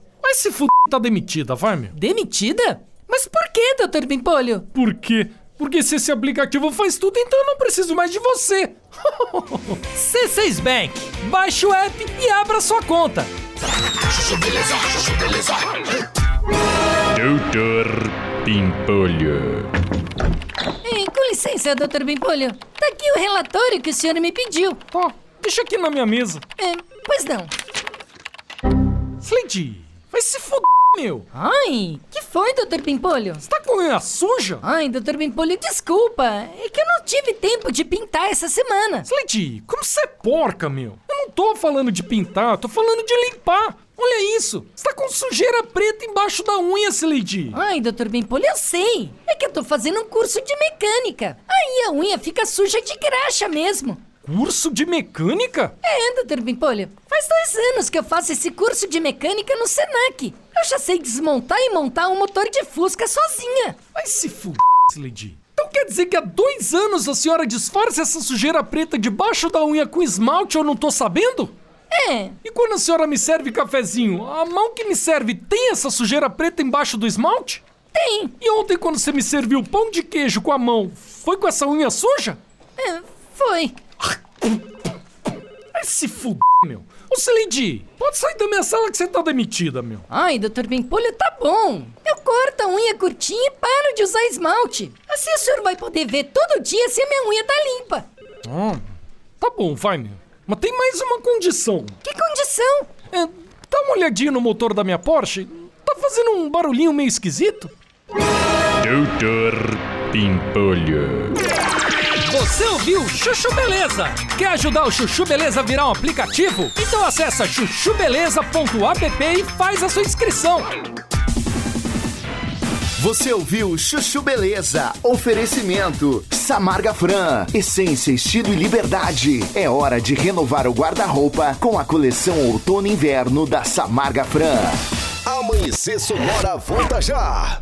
Mas se fuder, tá demitida, vai, meu. Demitida? Mas por que, Dr. Bimpolho? Por quê? Porque se esse aplicativo faz tudo, então eu não preciso mais de você. (laughs) C6 Bank. Baixe o app e abra sua conta. Doutor Pimpolho. Ei, com licença, Dr. Bimpolho. Tá aqui o relatório que o senhor me pediu. Ó, deixa aqui na minha mesa. É, pois não. Slidy, vai se fuder, meu. Ai, que foi, Dr. Pimpolho? Você tá com unha suja? Ai, Dr. Pimpolho, desculpa. É que eu não tive tempo de pintar essa semana. Slidy, como você é porca, meu? Eu não tô falando de pintar, tô falando de limpar. Olha isso! Você tá com sujeira preta embaixo da unha, Slidy. Ai, Dr. Bimpolho, eu sei. É que eu tô fazendo um curso de mecânica. Aí a unha fica suja de graxa mesmo. Curso de mecânica? É, Dr. Pimpolho. Faz dois anos que eu faço esse curso de mecânica no Senac. Eu já sei desmontar e montar um motor de Fusca sozinha. Vai se f***, Lady. Então quer dizer que há dois anos a senhora disfarça essa sujeira preta debaixo da unha com esmalte eu não tô sabendo? É. E quando a senhora me serve cafezinho, a mão que me serve tem essa sujeira preta embaixo do esmalte? Tem. E ontem quando você me serviu pão de queijo com a mão, foi com essa unha suja? É, foi. Vai se f***, meu. Ô, Celidi, pode sair da minha sala que você tá demitida, meu. Ai, Dr. Pimpolho, tá bom. Eu corto a unha curtinha e paro de usar esmalte. Assim o senhor vai poder ver todo dia se a minha unha tá limpa. Ah, tá bom, vai, meu. Mas tem mais uma condição. Que condição? É, dá uma olhadinha no motor da minha Porsche. Tá fazendo um barulhinho meio esquisito. Doutor Pimpolho. Você ouviu Chuchu Beleza? Quer ajudar o Chuchu Beleza a virar um aplicativo? Então acessa chuchubeleza.app e faz a sua inscrição. Você ouviu Chuchu Beleza? Oferecimento Samarga Fran, essência, estilo e liberdade. É hora de renovar o guarda-roupa com a coleção Outono e Inverno da Samarga Fran. Amanhecer Sonora volta já.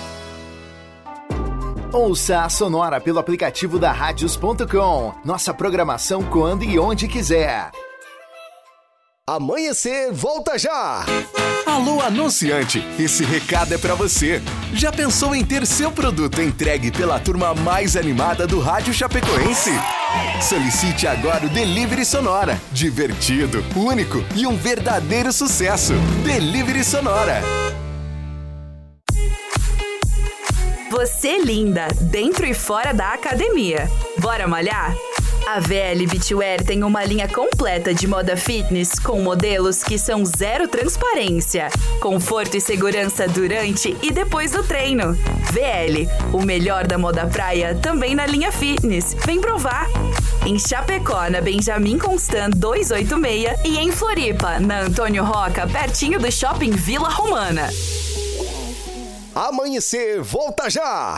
Ouça a Sonora pelo aplicativo da Radios.com. Nossa programação quando e onde quiser. Amanhecer volta já. Alô, anunciante, esse recado é para você. Já pensou em ter seu produto entregue pela turma mais animada do Rádio Chapecoense? Solicite agora o Delivery Sonora. Divertido, único e um verdadeiro sucesso. Delivery Sonora. Você linda, dentro e fora da academia. Bora malhar? A VL Beachwear tem uma linha completa de moda fitness com modelos que são zero transparência, conforto e segurança durante e depois do treino. VL, o melhor da moda praia também na linha fitness. Vem provar! Em Chapecó, na Benjamin Constant 286 e em Floripa, na Antônio Roca, pertinho do Shopping Vila Romana. Amanhecer volta já.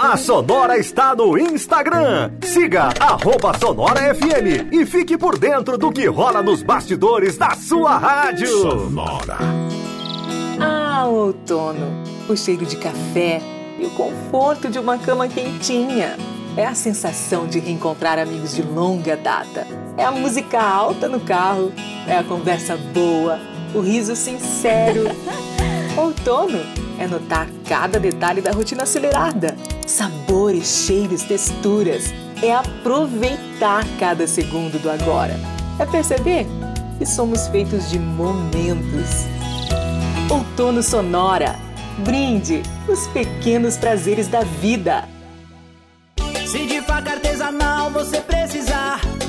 A Sonora está no Instagram. Siga arroba Sonora FM e fique por dentro do que rola nos bastidores da sua rádio. Sonora. Ah, outono. O cheiro de café e o conforto de uma cama quentinha. É a sensação de reencontrar amigos de longa data. É a música alta no carro. É a conversa boa. O riso sincero. (laughs) Outono é notar cada detalhe da rotina acelerada. Sabores, cheiros, texturas. É aproveitar cada segundo do agora. É perceber que somos feitos de momentos. Outono Sonora. Brinde os pequenos prazeres da vida. Se de faca artesanal você precisar,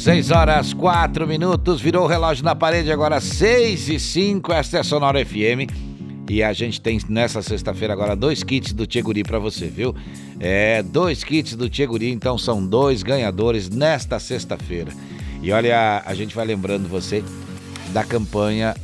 6 horas 4 minutos, virou o relógio na parede, agora 6 e 5, esta é a Sonora FM. E a gente tem nessa sexta-feira agora dois kits do Tcheguri para você, viu? É, dois kits do Tcheguri, então são dois ganhadores nesta sexta-feira. E olha, a gente vai lembrando você da campanha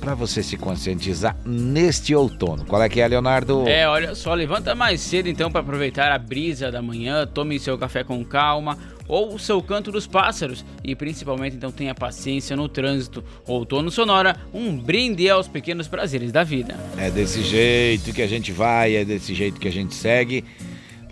para você se conscientizar neste outono. Qual é que é, Leonardo? É, olha só, levanta mais cedo então para aproveitar a brisa da manhã, tome seu café com calma, ou o seu canto dos pássaros e principalmente então tenha paciência no trânsito. Outono Sonora, um brinde aos pequenos prazeres da vida. É desse jeito que a gente vai, é desse jeito que a gente segue.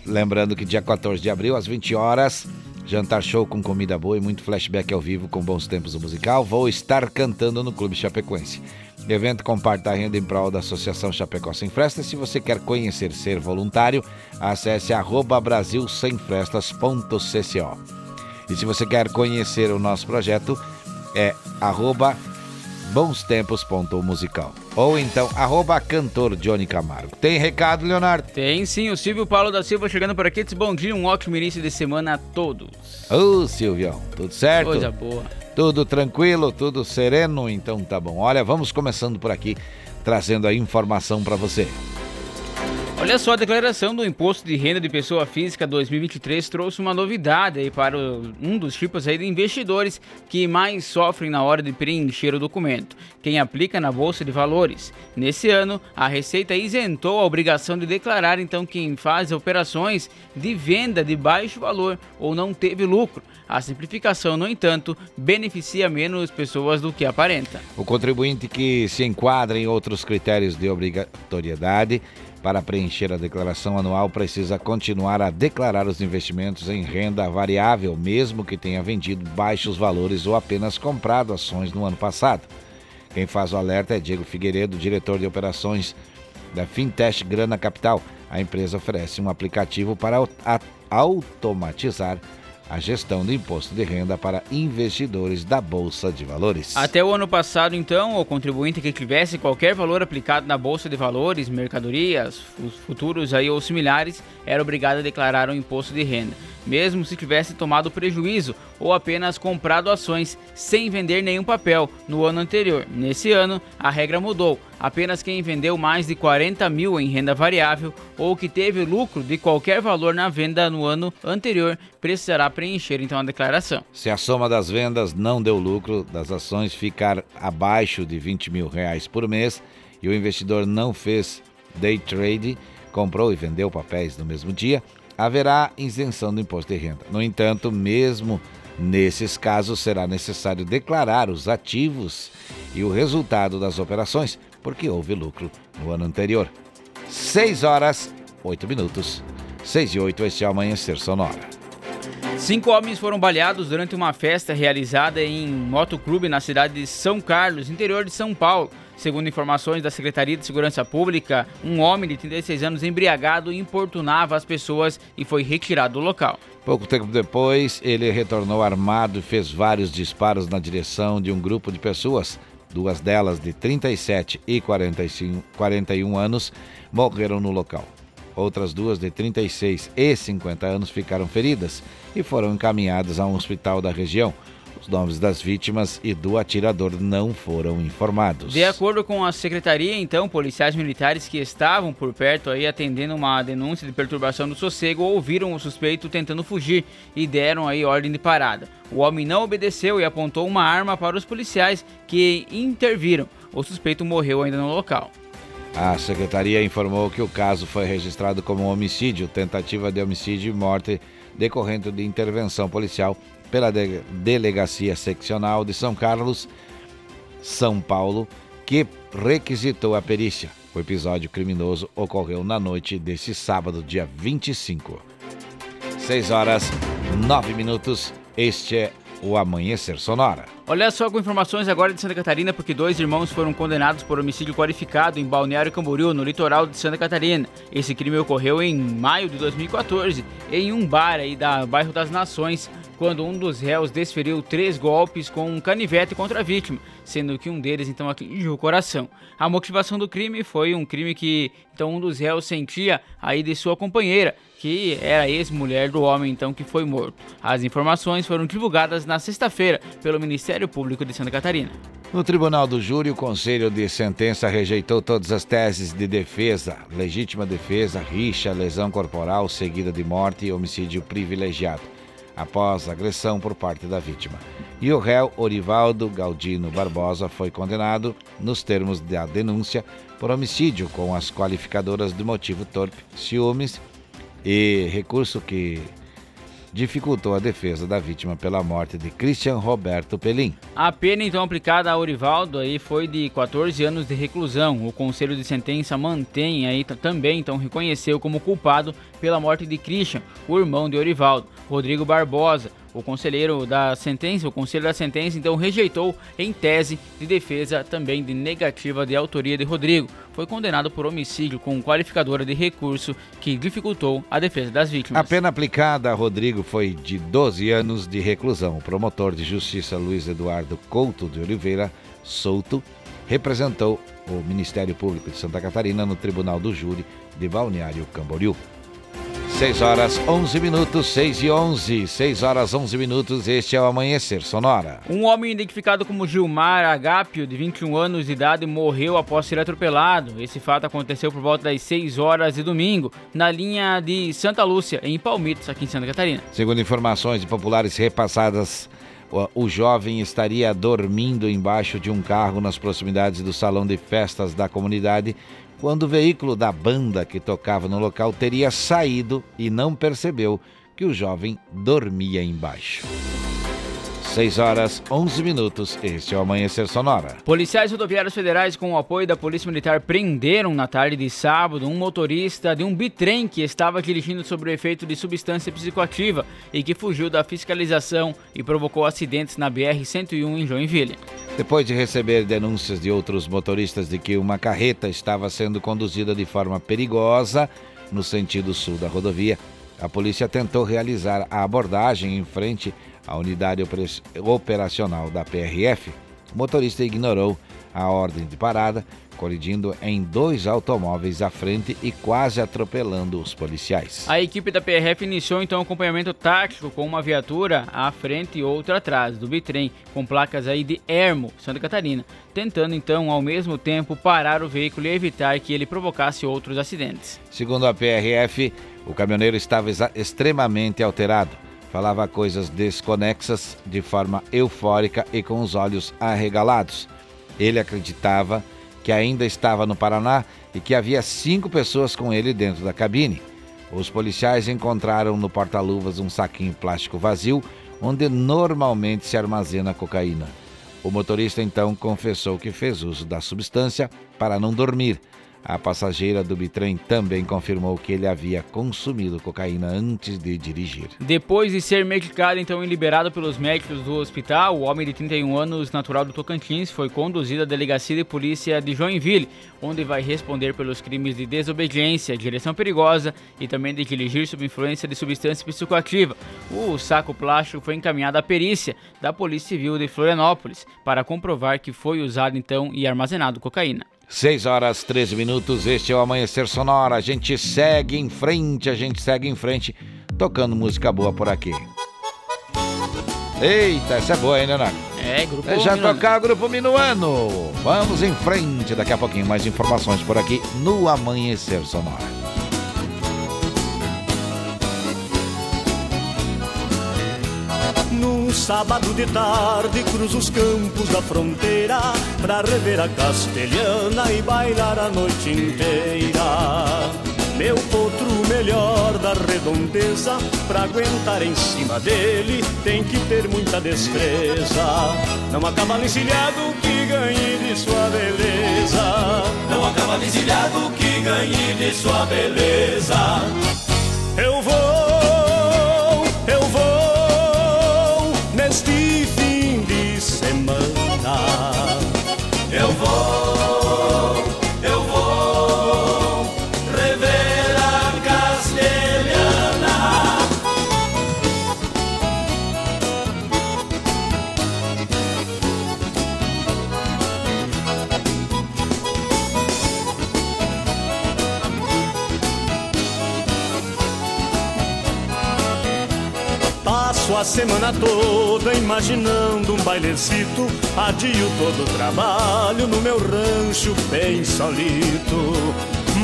Lembrando que dia 14 de abril, às 20 horas, jantar show com comida boa e muito flashback ao vivo com bons tempos do musical. Vou estar cantando no Clube Chapecoense. Evento com parte da renda em prol da Associação Chapecó Sem Frestas. Se você quer conhecer ser voluntário, acesse arroba brasilsemfrestas.cco. E se você quer conhecer o nosso projeto, é arroba bonstempos.musical. Ou então, arroba cantor Johnny Camargo. Tem recado, Leonardo? Tem sim, o Silvio Paulo da Silva chegando por aqui. Diz bom dia, um ótimo início de semana a todos. Ô, Silvião, tudo certo? Coisa boa. Tudo tranquilo, tudo sereno, então tá bom. Olha, vamos começando por aqui, trazendo a informação para você. Olha só, a declaração do Imposto de Renda de Pessoa Física 2023 trouxe uma novidade aí para um dos tipos aí de investidores que mais sofrem na hora de preencher o documento, quem aplica na Bolsa de Valores. Nesse ano, a Receita isentou a obrigação de declarar então quem faz operações de venda de baixo valor ou não teve lucro. A simplificação, no entanto, beneficia menos pessoas do que aparenta. O contribuinte que se enquadra em outros critérios de obrigatoriedade para preencher a declaração anual, precisa continuar a declarar os investimentos em renda variável, mesmo que tenha vendido baixos valores ou apenas comprado ações no ano passado. Quem faz o alerta é Diego Figueiredo, diretor de operações da Fintech Grana Capital. A empresa oferece um aplicativo para automatizar a gestão do imposto de renda para investidores da Bolsa de Valores. Até o ano passado, então, o contribuinte que tivesse qualquer valor aplicado na Bolsa de Valores, mercadorias, futuros aí ou similares, era obrigado a declarar o imposto de renda, mesmo se tivesse tomado prejuízo ou apenas comprado ações sem vender nenhum papel no ano anterior. Nesse ano, a regra mudou. Apenas quem vendeu mais de 40 mil em renda variável ou que teve lucro de qualquer valor na venda no ano anterior precisará preencher então a declaração. Se a soma das vendas não deu lucro das ações ficar abaixo de 20 mil reais por mês e o investidor não fez day trade, comprou e vendeu papéis no mesmo dia, haverá isenção do imposto de renda. No entanto, mesmo Nesses casos, será necessário declarar os ativos e o resultado das operações, porque houve lucro no ano anterior. 6 horas, 8 minutos. 6 e 8, este é o Amanhecer Sonora. Cinco homens foram baleados durante uma festa realizada em motoclube na cidade de São Carlos, interior de São Paulo. Segundo informações da Secretaria de Segurança Pública, um homem de 36 anos embriagado importunava as pessoas e foi retirado do local. Pouco tempo depois, ele retornou armado e fez vários disparos na direção de um grupo de pessoas. Duas delas, de 37 e 45, 41 anos, morreram no local. Outras duas, de 36 e 50 anos, ficaram feridas e foram encaminhadas a um hospital da região. Os nomes das vítimas e do atirador não foram informados. De acordo com a secretaria, então, policiais militares que estavam por perto aí atendendo uma denúncia de perturbação do sossego ouviram o suspeito tentando fugir e deram aí ordem de parada. O homem não obedeceu e apontou uma arma para os policiais que interviram. O suspeito morreu ainda no local. A secretaria informou que o caso foi registrado como homicídio, tentativa de homicídio e morte decorrente de intervenção policial pela de Delegacia Seccional de São Carlos, São Paulo, que requisitou a perícia. O episódio criminoso ocorreu na noite desse sábado, dia 25. 6 horas 9 minutos. Este é o Amanhecer Sonora. Olha só com informações agora de Santa Catarina, porque dois irmãos foram condenados por homicídio qualificado em Balneário Camboriú, no litoral de Santa Catarina. Esse crime ocorreu em maio de 2014, em um bar aí da bairro das Nações, quando um dos réus desferiu três golpes com um canivete contra a vítima, sendo que um deles então atingiu o coração. A motivação do crime foi um crime que então um dos réus sentia aí de sua companheira, que era ex-mulher do homem então que foi morto. As informações foram divulgadas na sexta-feira pelo Ministério Público de Santa Catarina. No Tribunal do Júri, o Conselho de Sentença rejeitou todas as teses de defesa, legítima defesa, rixa, lesão corporal seguida de morte e homicídio privilegiado, após agressão por parte da vítima. E o réu Orivaldo Galdino Barbosa foi condenado, nos termos da denúncia, por homicídio com as qualificadoras de motivo torpe, ciúmes e recurso que dificultou a defesa da vítima pela morte de Christian Roberto Pelim. A pena então aplicada a Orivaldo aí foi de 14 anos de reclusão. O Conselho de Sentença mantém aí também então reconheceu como culpado pela morte de Christian, o irmão de Orivaldo, Rodrigo Barbosa. O conselheiro da sentença, o conselho da sentença então rejeitou em tese de defesa também de negativa de autoria de Rodrigo. Foi condenado por homicídio com qualificadora de recurso que dificultou a defesa das vítimas. A pena aplicada a Rodrigo foi de 12 anos de reclusão. O promotor de justiça Luiz Eduardo Couto de Oliveira Souto representou o Ministério Público de Santa Catarina no Tribunal do Júri de Balneário Camboriú. 6 horas 11 minutos, 6 e 11. 6 horas 11 minutos, este é o Amanhecer Sonora. Um homem identificado como Gilmar Agápio, de 21 anos de idade, morreu após ser atropelado. Esse fato aconteceu por volta das 6 horas de domingo, na linha de Santa Lúcia, em Palmitos, aqui em Santa Catarina. Segundo informações de populares repassadas, o jovem estaria dormindo embaixo de um carro nas proximidades do salão de festas da comunidade quando o veículo da banda que tocava no local teria saído e não percebeu que o jovem dormia embaixo. 6 horas 11 minutos. Este é o Amanhecer Sonora. Policiais rodoviários federais, com o apoio da Polícia Militar, prenderam na tarde de sábado um motorista de um bitrem que estava dirigindo sob o efeito de substância psicoativa e que fugiu da fiscalização e provocou acidentes na BR-101 em Joinville. Depois de receber denúncias de outros motoristas de que uma carreta estava sendo conduzida de forma perigosa no sentido sul da rodovia, a polícia tentou realizar a abordagem em frente à unidade operacional da PRF. O motorista ignorou a ordem de parada, colidindo em dois automóveis à frente e quase atropelando os policiais. A equipe da PRF iniciou então o acompanhamento tático com uma viatura à frente e outra atrás do bitrem, com placas aí de Ermo, Santa Catarina, tentando então ao mesmo tempo parar o veículo e evitar que ele provocasse outros acidentes. Segundo a PRF, o caminhoneiro estava extremamente alterado. Falava coisas desconexas de forma eufórica e com os olhos arregalados. Ele acreditava que ainda estava no Paraná e que havia cinco pessoas com ele dentro da cabine. Os policiais encontraram no porta-luvas um saquinho plástico vazio, onde normalmente se armazena cocaína. O motorista então confessou que fez uso da substância para não dormir a passageira do bitrem também confirmou que ele havia consumido cocaína antes de dirigir. Depois de ser medicado então e liberado pelos médicos do hospital, o homem de 31 anos, natural do Tocantins, foi conduzido à delegacia de polícia de Joinville, onde vai responder pelos crimes de desobediência, direção perigosa e também de dirigir sob influência de substância psicoativa. O saco plástico foi encaminhado à perícia da Polícia Civil de Florianópolis para comprovar que foi usado então e armazenado cocaína. 6 horas 13 minutos, este é o Amanhecer Sonora. A gente segue em frente, a gente segue em frente, tocando música boa por aqui. Eita, essa é boa, hein, Leonardo? É, grupo Já tocar Grupo Minuano. Vamos em frente, daqui a pouquinho mais informações por aqui no Amanhecer Sonora. Sábado de tarde cruzo os campos da fronteira Pra rever a castelhana e bailar a noite inteira. Meu potro melhor da redondeza Pra aguentar em cima dele tem que ter muita destreza. Não acaba encilhado que ganhe de sua beleza. Não acaba encilhado que ganhe de sua beleza. Eu vou, a semana toda imaginando um bailecito. Adio todo o trabalho no meu rancho bem solito.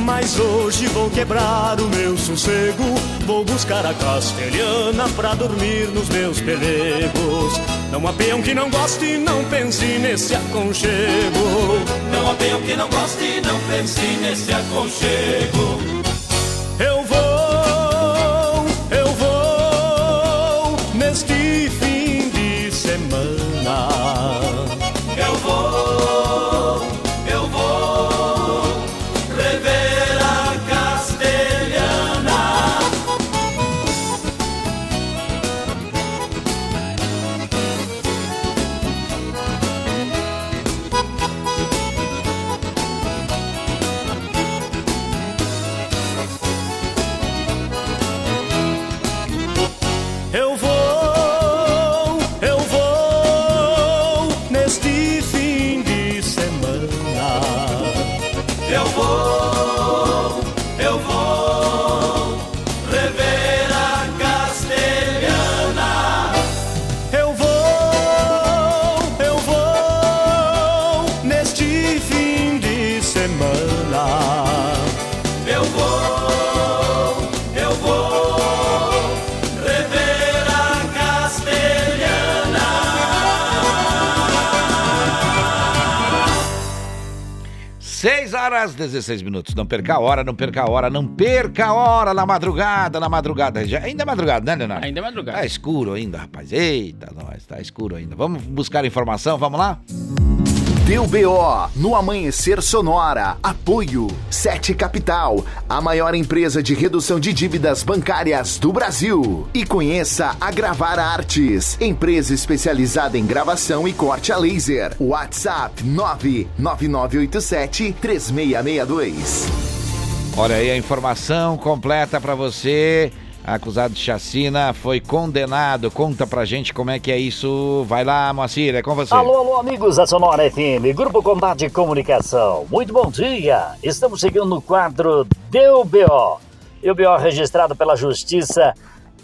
Mas hoje vou quebrar o meu sossego. Vou buscar a castelhana pra dormir nos meus pelegos. Não há peão que não goste, não pense nesse aconchego. Não há peão que não goste, não pense nesse aconchego. Eu vou, de 16 minutos. Não perca a hora, não perca a hora, não perca a hora na madrugada, na madrugada. Já, ainda é madrugada, né, Leonardo? Ainda é madrugada. Tá escuro ainda, rapaz. Eita, nós, tá escuro ainda. Vamos buscar informação, vamos lá? Deu BO no Amanhecer Sonora. Apoio 7 Capital, a maior empresa de redução de dívidas bancárias do Brasil. E conheça a Gravar Artes, empresa especializada em gravação e corte a laser. WhatsApp 99987 3662. Olha aí a informação completa pra você. Acusado de chacina foi condenado. Conta pra gente como é que é isso. Vai lá, Moacir, é com você. Alô, alô, amigos da Sonora FM, Grupo Combate Comunicação. Muito bom dia. Estamos chegando no quadro Deu BO. Deu BO registrado pela Justiça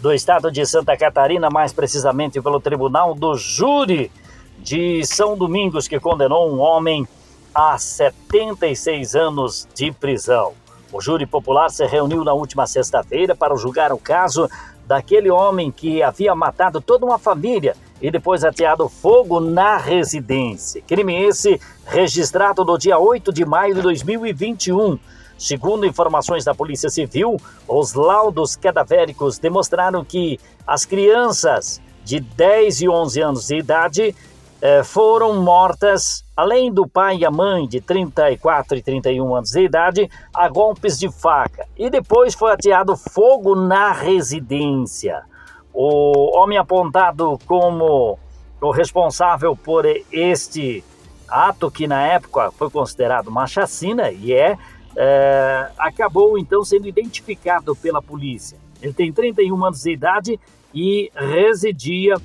do Estado de Santa Catarina, mais precisamente pelo Tribunal do Júri de São Domingos, que condenou um homem a 76 anos de prisão. O júri popular se reuniu na última sexta-feira para julgar o caso daquele homem que havia matado toda uma família e depois ateado fogo na residência. Crime esse registrado no dia 8 de maio de 2021. Segundo informações da Polícia Civil, os laudos cadavéricos demonstraram que as crianças de 10 e 11 anos de idade eh, foram mortas, além do pai e a mãe de 34 e 31 anos de idade, a golpes de faca. E depois foi ateado fogo na residência. O homem apontado como o responsável por este ato, que na época foi considerado uma chacina, e é, eh, acabou então sendo identificado pela polícia. Ele tem 31 anos de idade e residia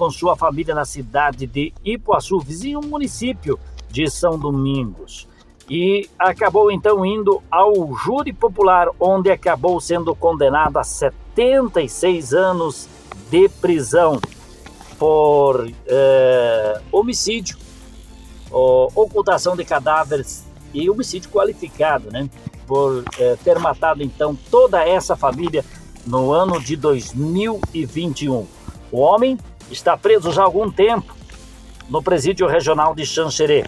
com sua família na cidade de Ipuaçu, vizinho município de São Domingos. E acabou então indo ao júri popular, onde acabou sendo condenado a 76 anos de prisão por eh, homicídio, ó, ocultação de cadáveres e homicídio qualificado, né? Por eh, ter matado então toda essa família no ano de 2021. O homem está preso já há algum tempo no presídio regional de Xanxerê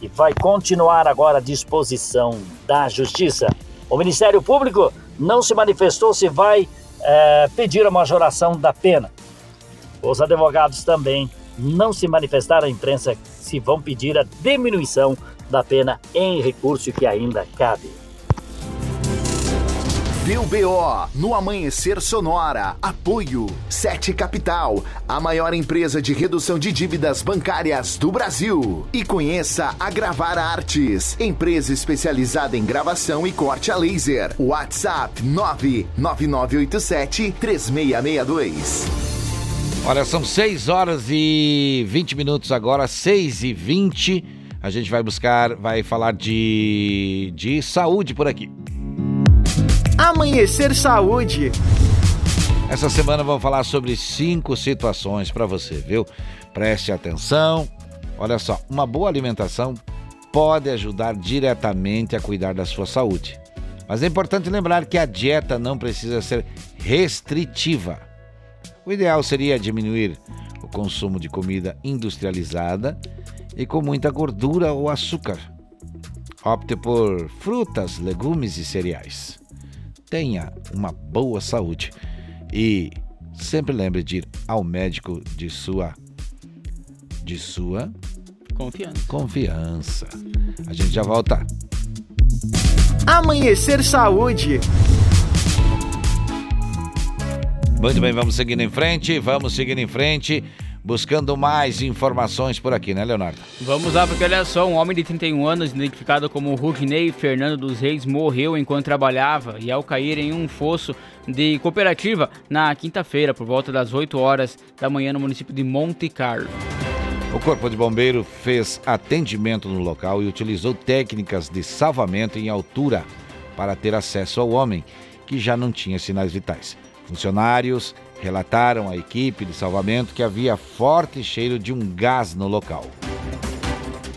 e vai continuar agora à disposição da Justiça. O Ministério Público não se manifestou se vai eh, pedir a majoração da pena. Os advogados também não se manifestaram à imprensa se vão pedir a diminuição da pena em recurso que ainda cabe. Deu BO no Amanhecer Sonora. Apoio 7 Capital, a maior empresa de redução de dívidas bancárias do Brasil. E conheça a Gravar Artes, empresa especializada em gravação e corte a laser. WhatsApp 99987 3662. Olha, são 6 horas e 20 minutos agora, 6 e 20. A gente vai buscar, vai falar de, de saúde por aqui. Amanhecer Saúde. Essa semana vamos falar sobre cinco situações para você, viu? Preste atenção. Olha só, uma boa alimentação pode ajudar diretamente a cuidar da sua saúde. Mas é importante lembrar que a dieta não precisa ser restritiva. O ideal seria diminuir o consumo de comida industrializada e com muita gordura ou açúcar. Opte por frutas, legumes e cereais. Tenha uma boa saúde e sempre lembre de ir ao médico de sua de sua Confiança. confiança. A gente já volta. Amanhecer Saúde. Muito bem, vamos seguindo em frente, vamos seguindo em frente, buscando mais informações por aqui, né, Leonardo? Vamos lá, porque olha só, um homem de 31 anos, identificado como Rudney Fernando dos Reis, morreu enquanto trabalhava e ao cair em um fosso de cooperativa na quinta-feira, por volta das 8 horas da manhã, no município de Monte Carlo. O Corpo de Bombeiro fez atendimento no local e utilizou técnicas de salvamento em altura para ter acesso ao homem, que já não tinha sinais vitais. Funcionários relataram à equipe de salvamento que havia forte cheiro de um gás no local.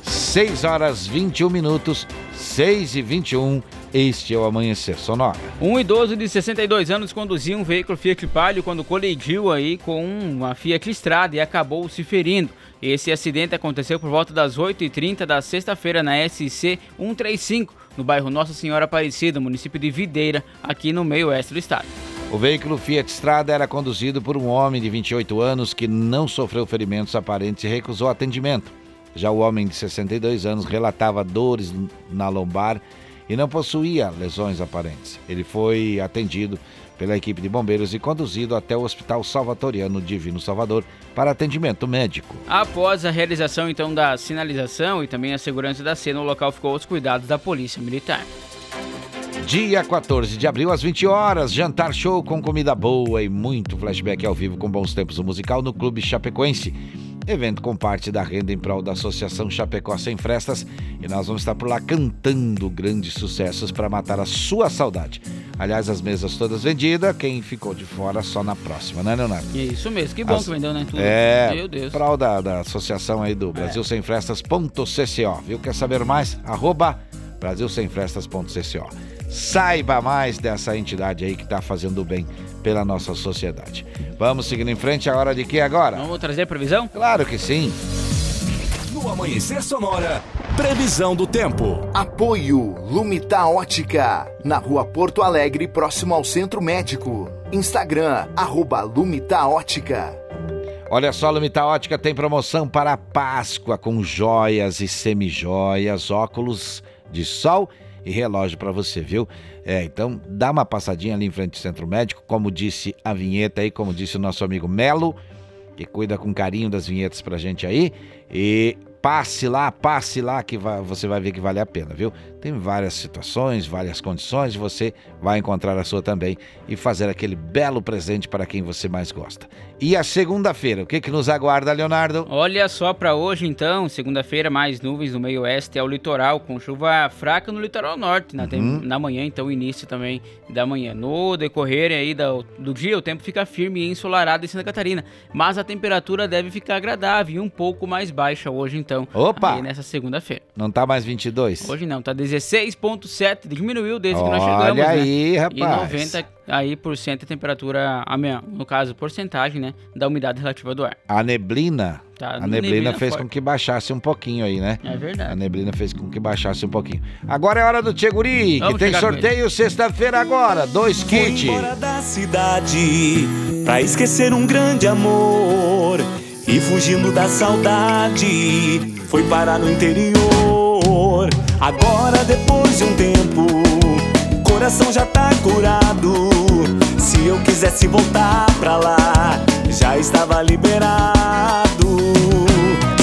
6 horas 21 minutos, 6 e 21, este é o Amanhecer Sonora. Um idoso de 62 anos conduzia um veículo Fiat Palio quando colidiu aí com uma Fiat Strada e acabou se ferindo. Esse acidente aconteceu por volta das 8h30 da sexta-feira na SC 135, no bairro Nossa Senhora Aparecida, município de Videira, aqui no meio oeste do estado. O veículo Fiat Strada era conduzido por um homem de 28 anos que não sofreu ferimentos aparentes e recusou atendimento. Já o homem de 62 anos relatava dores na lombar e não possuía lesões aparentes. Ele foi atendido pela equipe de bombeiros e conduzido até o Hospital Salvatoriano Divino Salvador para atendimento médico. Após a realização então da sinalização e também a segurança da cena, o local ficou aos cuidados da Polícia Militar. Dia 14 de abril, às 20 horas, jantar show com comida boa e muito flashback ao vivo com bons tempos musical no Clube Chapecoense. Evento com parte da renda em prol da Associação Chapecó Sem Frestas e nós vamos estar por lá cantando grandes sucessos para matar a sua saudade. Aliás, as mesas todas vendidas, quem ficou de fora só na próxima, né, Leonardo? Isso mesmo, que bom As- que vendeu, né? Tudo. É, Meu Deus. prol da, da associação aí do Brasil Sem Frestas.cco, viu? Quer saber mais? Arroba brasilsemfrestas.cco. Saiba mais dessa entidade aí que está fazendo bem pela nossa sociedade. Vamos seguindo em frente, a hora de que agora? Vamos trazer previsão? Claro que sim. No Amanhecer Sonora, previsão do tempo. Apoio Lumita Ótica, na rua Porto Alegre, próximo ao Centro Médico. Instagram, arroba Lumita Ótica. Olha só, Lumita Ótica tem promoção para a Páscoa com joias e semijoias, óculos de sol e relógio para você, viu? É, então dá uma passadinha ali em frente ao Centro Médico, como disse a vinheta aí, como disse o nosso amigo Melo, que cuida com carinho das vinhetas pra gente aí. E passe lá, passe lá que vai- você vai ver que vale a pena, viu? Tem várias situações, várias condições, você vai encontrar a sua também e fazer aquele belo presente para quem você mais gosta. E a segunda-feira, o que que nos aguarda, Leonardo? Olha só para hoje então, segunda-feira, mais nuvens no meio oeste ao litoral, com chuva fraca no litoral norte, na, Uhum. na manhã, então início também da manhã. No decorrer aí do, do dia, o tempo fica firme e ensolarado em Santa Catarina, mas a temperatura deve ficar agradável e um pouco mais baixa hoje então, Opa! nessa segunda-feira. Não tá mais 22? Hoje não, tá 16.7, diminuiu desde que nós Olha chegamos, né? aí, E rapaz. 90 aí por cento a temperatura, no caso, porcentagem, né, da umidade relativa do ar. A neblina, Tá, a neblina, neblina fez forte. com que baixasse um pouquinho aí, né? É verdade. A neblina fez com que baixasse um pouquinho. Agora é hora do Tcheguri, que tem sorteio sexta-feira agora. Dois kits. embora da cidade pra esquecer um grande amor e fugindo da saudade foi parar no interior. Agora depois de um tempo, coração já tá curado. Se eu quisesse voltar pra lá, já estava liberado.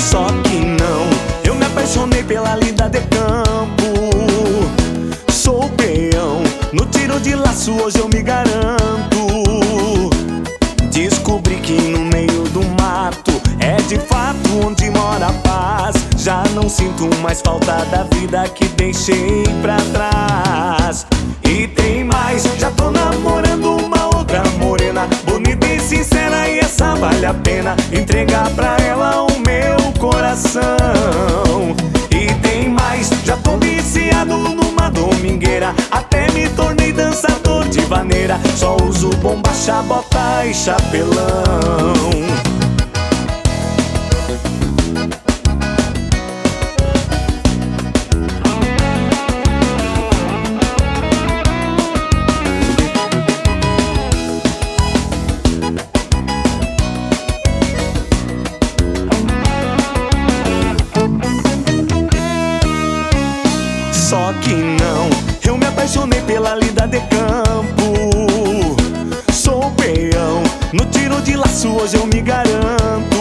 Só que não, eu me apaixonei pela lida de campo. Sou peão, no tiro de laço hoje eu me garanto. Descobri que no meio do mato é de Já não sinto mais falta da vida que deixei pra trás. E tem mais, já tô namorando uma outra morena bonita vale a pena entregar pra ela o meu coração. E tem mais, já tô viciado numa domingueira. Até me tornei dançador de vaneira. Só uso bomba, chabota e chapelão. Apaixonei pela lida de campo. Sou peão, no tiro de laço hoje eu me garanto.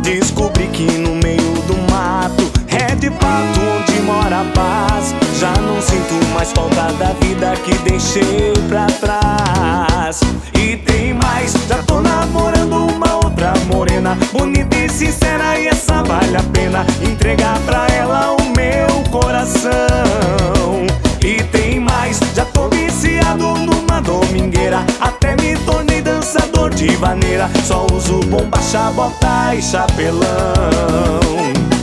Descobri que no meio do mato é de fato onde mora a paz. Já não sinto mais falta da vida que deixei pra trás. E tem mais, já tô namorando uma outra morena, bonita e sincera, e essa vale a pena entregar pra ela o meu coração. Chabota e chapelão.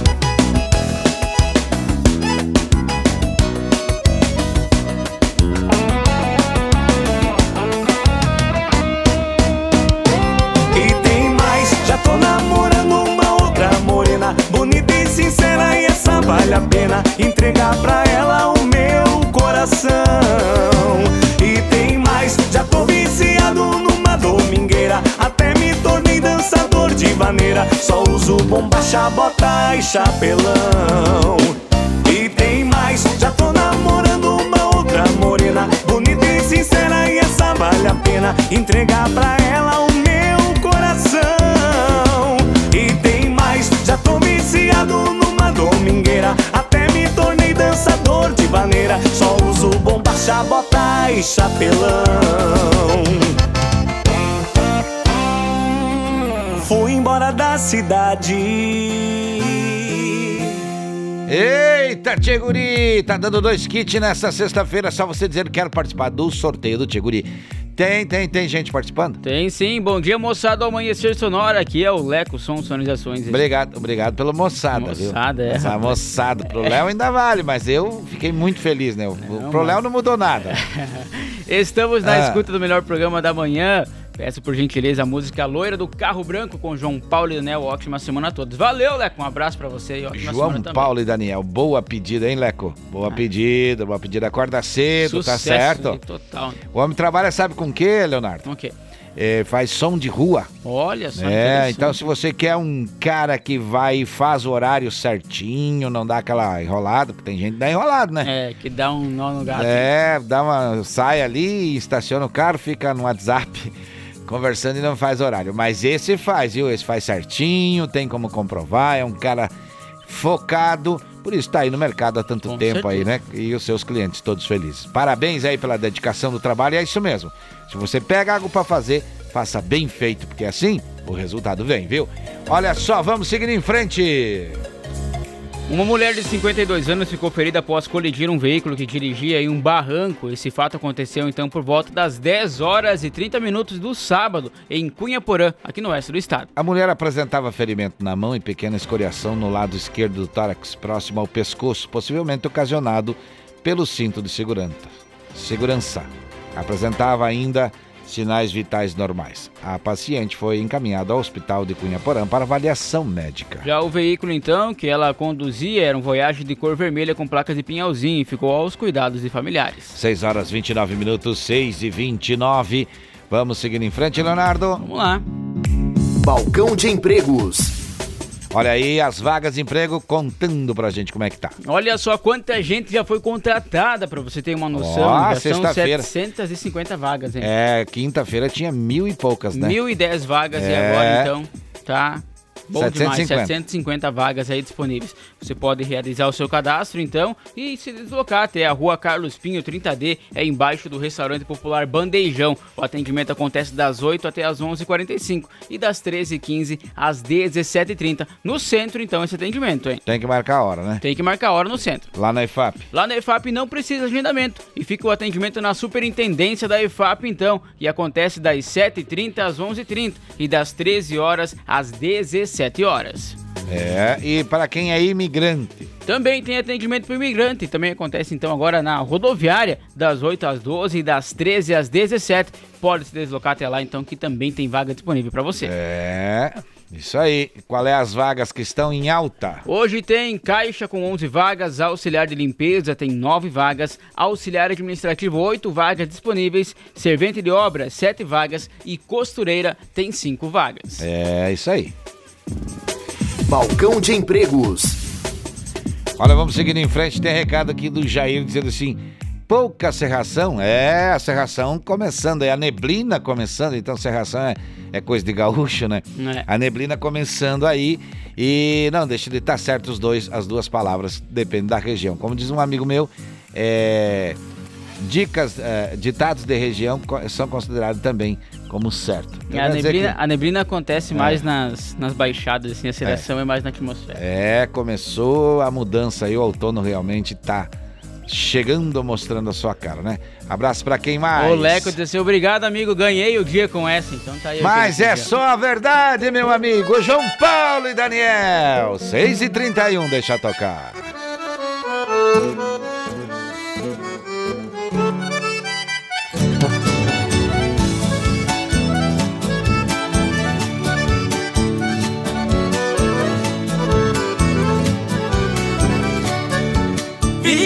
Chapelão Tcheguri! Tá dando dois kits nessa sexta-feira. Só você dizer que quer participar do sorteio do Tcheguri. Tem, tem, tem gente participando? Tem sim. Bom dia, moçada do Amanhecer Sonora. Aqui é o Leco Som Sonorizações. Obrigado, obrigado pela moçada, viu? Moçada, é, Essa moçada. Pro Léo ainda vale, mas eu fiquei muito feliz, né? O- Pro Léo não mudou nada. (laughs) Estamos na Ah. escuta do melhor programa da manhã. Peço por gentileza a música Loira do Carro Branco com João Paulo e Daniel. Ótima semana a todos. Valeu, Leco. Um abraço pra você e ótima João. Paulo e Daniel, boa pedida, hein, Leco? Boa pedida, boa pedida. Acorda cedo, tá Sucesso certo? aí, Total. O homem trabalha, sabe com o quê, Leonardo? Com o quê? É, faz som de rua. Olha só. É, então se você quer um cara que vai e faz o horário certinho, não dá aquela enrolada, porque tem gente que dá enrolado, né? É, que dá um nó no gato. É, dá uma. sai ali, estaciona o carro, fica no WhatsApp conversando e não faz horário. Mas esse faz, viu? Esse faz certinho, tem como comprovar, é um cara focado. Por isso tá aí no mercado há tanto Com tempo aí, certeza. né? E os seus clientes todos felizes. Parabéns aí pela dedicação do trabalho, e é isso mesmo. Se você pega algo pra fazer, faça bem feito, porque assim o resultado vem, viu? Olha só, vamos seguir em frente. Uma mulher de 52 anos ficou ferida após colidir um veículo que dirigia em um barranco. Esse fato aconteceu então por volta das 10 horas e 30 minutos do sábado em Cunhaporã, aqui no oeste do estado. A mulher apresentava ferimento na mão e pequena escoriação no lado esquerdo do tórax, próximo ao pescoço, possivelmente ocasionado pelo cinto de segurança. Segurança. Apresentava ainda sinais vitais normais. A paciente foi encaminhada ao hospital de Cunhaporã para avaliação médica. Já o veículo então que ela conduzia era um Voyage de cor vermelha com placas de pinhalzinho e ficou aos cuidados de familiares. 6 horas 29 minutos, 6 e 29. Vamos seguir em frente, Leonardo? Vamos lá. Balcão de empregos. Olha aí as vagas de emprego contando pra gente como é que tá. Olha só quanta gente já foi contratada, pra você ter uma noção. Ó, sexta-feira. 750 vagas, hein? É, quinta-feira tinha mil e poucas, né? 1.010 vagas e É. agora então tá Bom 750. demais, 750 vagas aí disponíveis. Você pode realizar o seu cadastro então e se deslocar até a rua Carlos Pinho 30D, é embaixo do restaurante popular Bandejão. O atendimento acontece das 8 até as 11h45 e das 13h15 às 17h30. No centro, então, esse atendimento, hein? Tem que marcar a hora, né? Tem que marcar a hora no centro. Lá na IFAP. Lá na EFAP não precisa agendamento e fica o atendimento na superintendência da EFAP então, e acontece das 7h30 às 11h30 e das 13 horas às 17 horas. É, e para quem é imigrante. Também tem atendimento para imigrante, também acontece então agora na rodoviária, das 8 às 12 e das 13 às 17. Pode se deslocar até lá então que também tem vaga disponível para você. É, isso aí. Qual é as vagas que estão em alta? Hoje tem caixa com 11 vagas, auxiliar de limpeza tem 9 vagas, auxiliar administrativo 8 vagas disponíveis, servente de obra 7 vagas e costureira tem 5 vagas. É, isso aí. Balcão de empregos. Olha, vamos seguindo em frente. Tem recado aqui do Jair dizendo assim: pouca serração. É, a serração começando, é a neblina começando. Então, serração é, é coisa de gaúcho, né? É. A neblina começando aí. E não, deixa de estar certo os dois, as duas palavras, depende da região. Como diz um amigo meu, é, dicas, é, ditados de região co- são considerados também como certo. Então, a, quer dizer neblina, a neblina acontece É. mais nas, nas baixadas, assim, a seleção é. mais na atmosfera. É, começou a mudança aí, o outono realmente tá chegando mostrando a sua cara, né? Abraço pra quem mais? O Leco disse assim, obrigado amigo, ganhei o dia com essa, então tá aí. Mas é só a verdade, meu amigo. João Paulo e Daniel. 6 e 31 deixa tocar.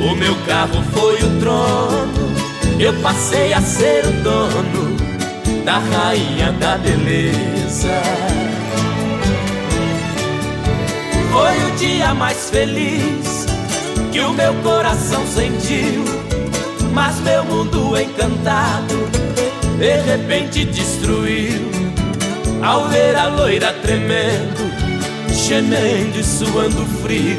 O meu carro foi o trono, eu passei a ser o dono da rainha da beleza. Foi o dia mais feliz que o meu coração sentiu, mas meu mundo encantado de repente destruiu. Ao ver a loira tremendo, gemendo e suando frio,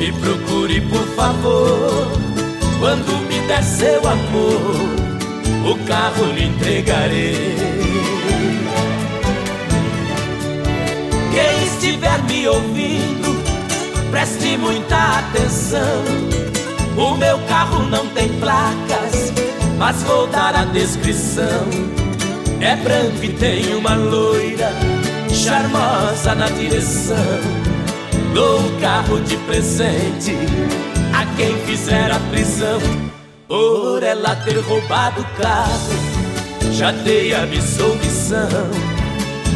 Me procure, por favor. Quando me der seu amor, o carro lhe entregarei. Quem estiver me ouvindo, preste muita atenção. O meu carro não tem placas, mas vou dar a descrição. É branco e tem uma loira charmosa na direção. Dou o carro de presente a quem fizer a prisão por ela ter roubado o carro. Já dei a absolvição,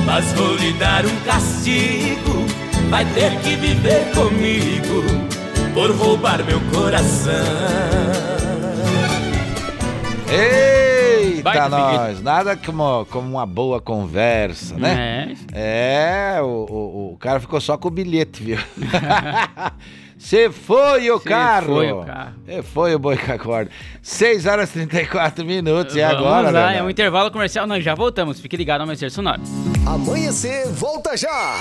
mas vou lhe dar um castigo. Vai ter que viver comigo por roubar meu coração. Eita, Baita nós! Nada como, como uma boa conversa, né? É. o, o, o cara ficou só com o bilhete, viu? (laughs) Você foi o Cê carro! foi o carro. Você foi o boi com a corda. 6 horas e 34 minutos. E Vamos agora, lá, Leonardo? é um intervalo comercial, nós já voltamos. Fique ligado no Amanhecer Sonoro. Amanhecer, volta já!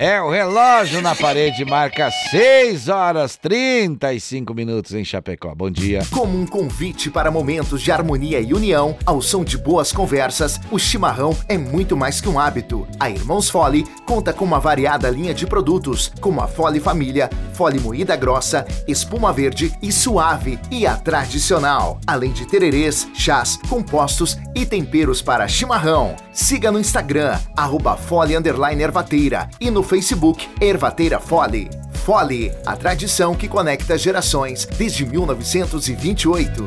É, o relógio na parede marca 6 horas 35 minutos em Chapecó. Bom dia. Como um convite para momentos de harmonia e união, ao som de boas conversas, o chimarrão é muito mais que um hábito. A Irmãos Fole conta com uma variada linha de produtos, como a Fole Família, Fole Moída Grossa, Espuma Verde e Suave e a Tradicional. Além de tererês, chás, compostos e temperos para chimarrão. Siga no Instagram, arroba Fole Ervateira e no Facebook Ervateira Fole. Fole, a tradição que conecta gerações desde 1928.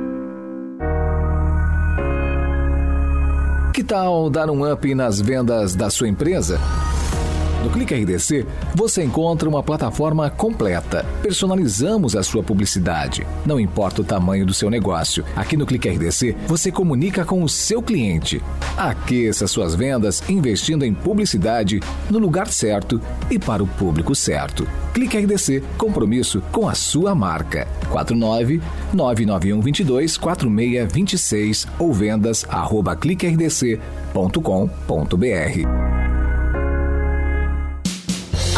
Que tal dar um up nas vendas da sua empresa? No Clique RDC, você encontra uma plataforma completa. Personalizamos a sua publicidade. Não importa o tamanho do seu negócio. Aqui no Clique RDC, você comunica com o seu cliente. Aqueça suas vendas investindo em publicidade no lugar certo e para o público certo. Clique RDC, compromisso com a sua marca. 49 991 22 4626 ou vendas arroba cliquerdc.com.br.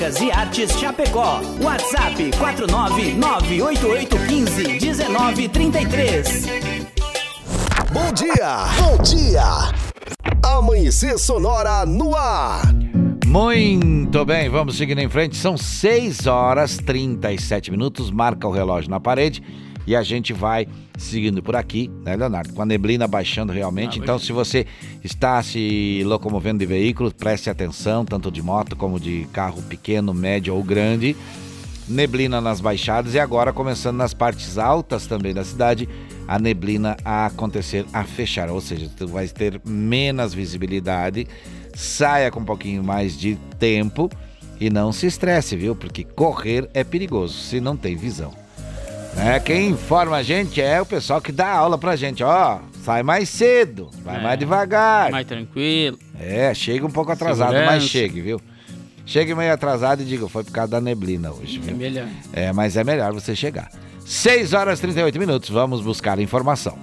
Facas e Artes Chapecó. WhatsApp 49988151933. Bom dia, bom dia! Amanhecer Sonora no ar. Muito bem, vamos seguindo em frente. São 6 horas 37 minutos, marca o relógio na parede e a gente vai seguindo por aqui, né, Leonardo? Com a neblina baixando realmente. então, se você está se locomovendo de veículo, preste atenção, tanto de moto como de carro pequeno, médio ou grande. Neblina nas baixadas e agora começando nas partes altas também da cidade, a neblina a acontecer, a fechar, ou seja, tu vai ter menos visibilidade. Saia com um pouquinho mais de tempo e não se estresse, viu? Porque correr é perigoso se não tem visão. É, quem informa a gente é o pessoal que dá aula pra gente, ó. Sai mais cedo, vai É, mais devagar. Mais tranquilo. É, chega um pouco atrasado, Segurança. mas chegue, viu? Chegue meio atrasado e diga, foi por causa da neblina hoje, É viu? melhor. É, mas é melhor você chegar. 6 horas e 38 minutos, vamos buscar informação.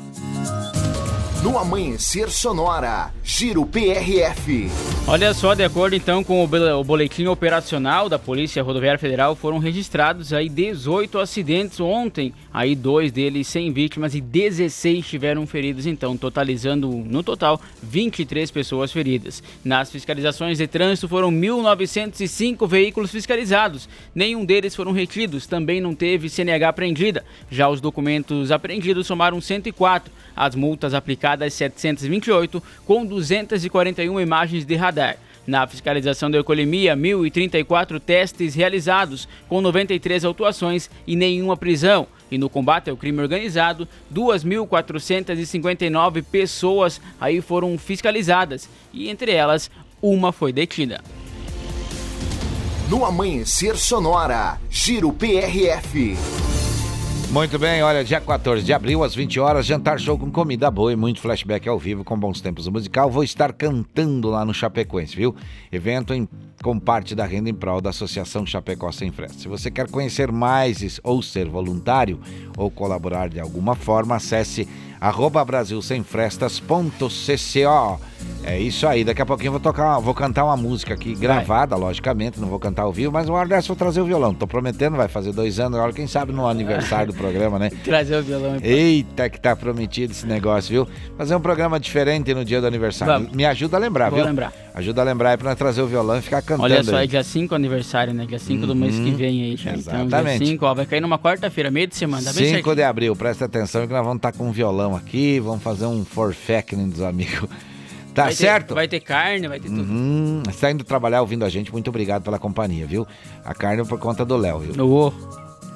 No Amanhecer Sonora, Giro PRF. Olha só, de acordo então com o boletim operacional da Polícia Rodoviária Federal, foram registrados aí 18 acidentes ontem, aí dois deles sem vítimas e 16 tiveram feridos então, totalizando no total 23 pessoas feridas. Nas fiscalizações de trânsito foram 1.905 veículos fiscalizados, nenhum deles foram retidos, também não teve CNH apreendida. Já os documentos apreendidos somaram 104, as multas aplicadas 728, com 241 imagens de radar. Na fiscalização da alcoolemia, 1.034 testes realizados, com 93 autuações e nenhuma prisão. E no combate ao crime organizado, 2.459 pessoas aí foram fiscalizadas e entre elas uma foi detida. No Amanhecer Sonora, Giro PRF. Muito bem, olha, dia 14 de abril, às 20 horas, jantar show com comida boa e muito flashback ao vivo com bons tempos musical. Vou estar cantando lá no Chapecoense, viu? Evento em, com parte da renda em prol da Associação Chapecó Sem Frestas. Se você quer conhecer mais ou ser voluntário ou colaborar de alguma forma, acesse arroba brasilsemfrestas.cco. É isso aí, daqui a pouquinho eu vou tocar, vou cantar uma música aqui gravada, logicamente, não vou cantar ao vivo, mas uma hora dessa vou trazer o violão. Tô prometendo, vai fazer dois anos agora, quem sabe no aniversário do programa, né? (laughs) Trazer o violão. então. Eita, que tá prometido esse negócio, viu? Fazer um programa diferente no dia do aniversário. Vamos. Me ajuda a lembrar, Vou viu? lembrar. Ajuda a lembrar aí pra nós trazer o violão e ficar cantando. Olha só, aí. é dia 5 aniversário, né? Dia 5 do mês que vem aí, já. Então, dia Exatamente. 5, ó, vai cair numa quarta-feira, meio de semana, tá bem 5 certinho. de abril, presta atenção que nós vamos estar com um violão aqui, vamos fazer um forfecting dos amigos. (laughs) Tá Vai ter- certo? vai ter carne, vai ter tudo. Uhum. Você tá indo trabalhar ouvindo a gente, muito obrigado pela companhia, viu? A carne é por conta do Léo, viu? Ô.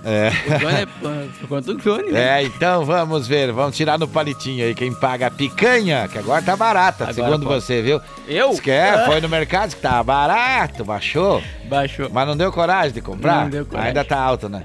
É. O Johnny é Johnny, né? É, então vamos ver, vamos tirar no palitinho aí quem paga a picanha, que agora tá barata, Agora segundo pode. você, viu? Eu? Que é, foi no mercado que tava barato, baixou. Baixou. Mas não deu coragem de comprar? Não deu coragem. Ainda tá alto, né?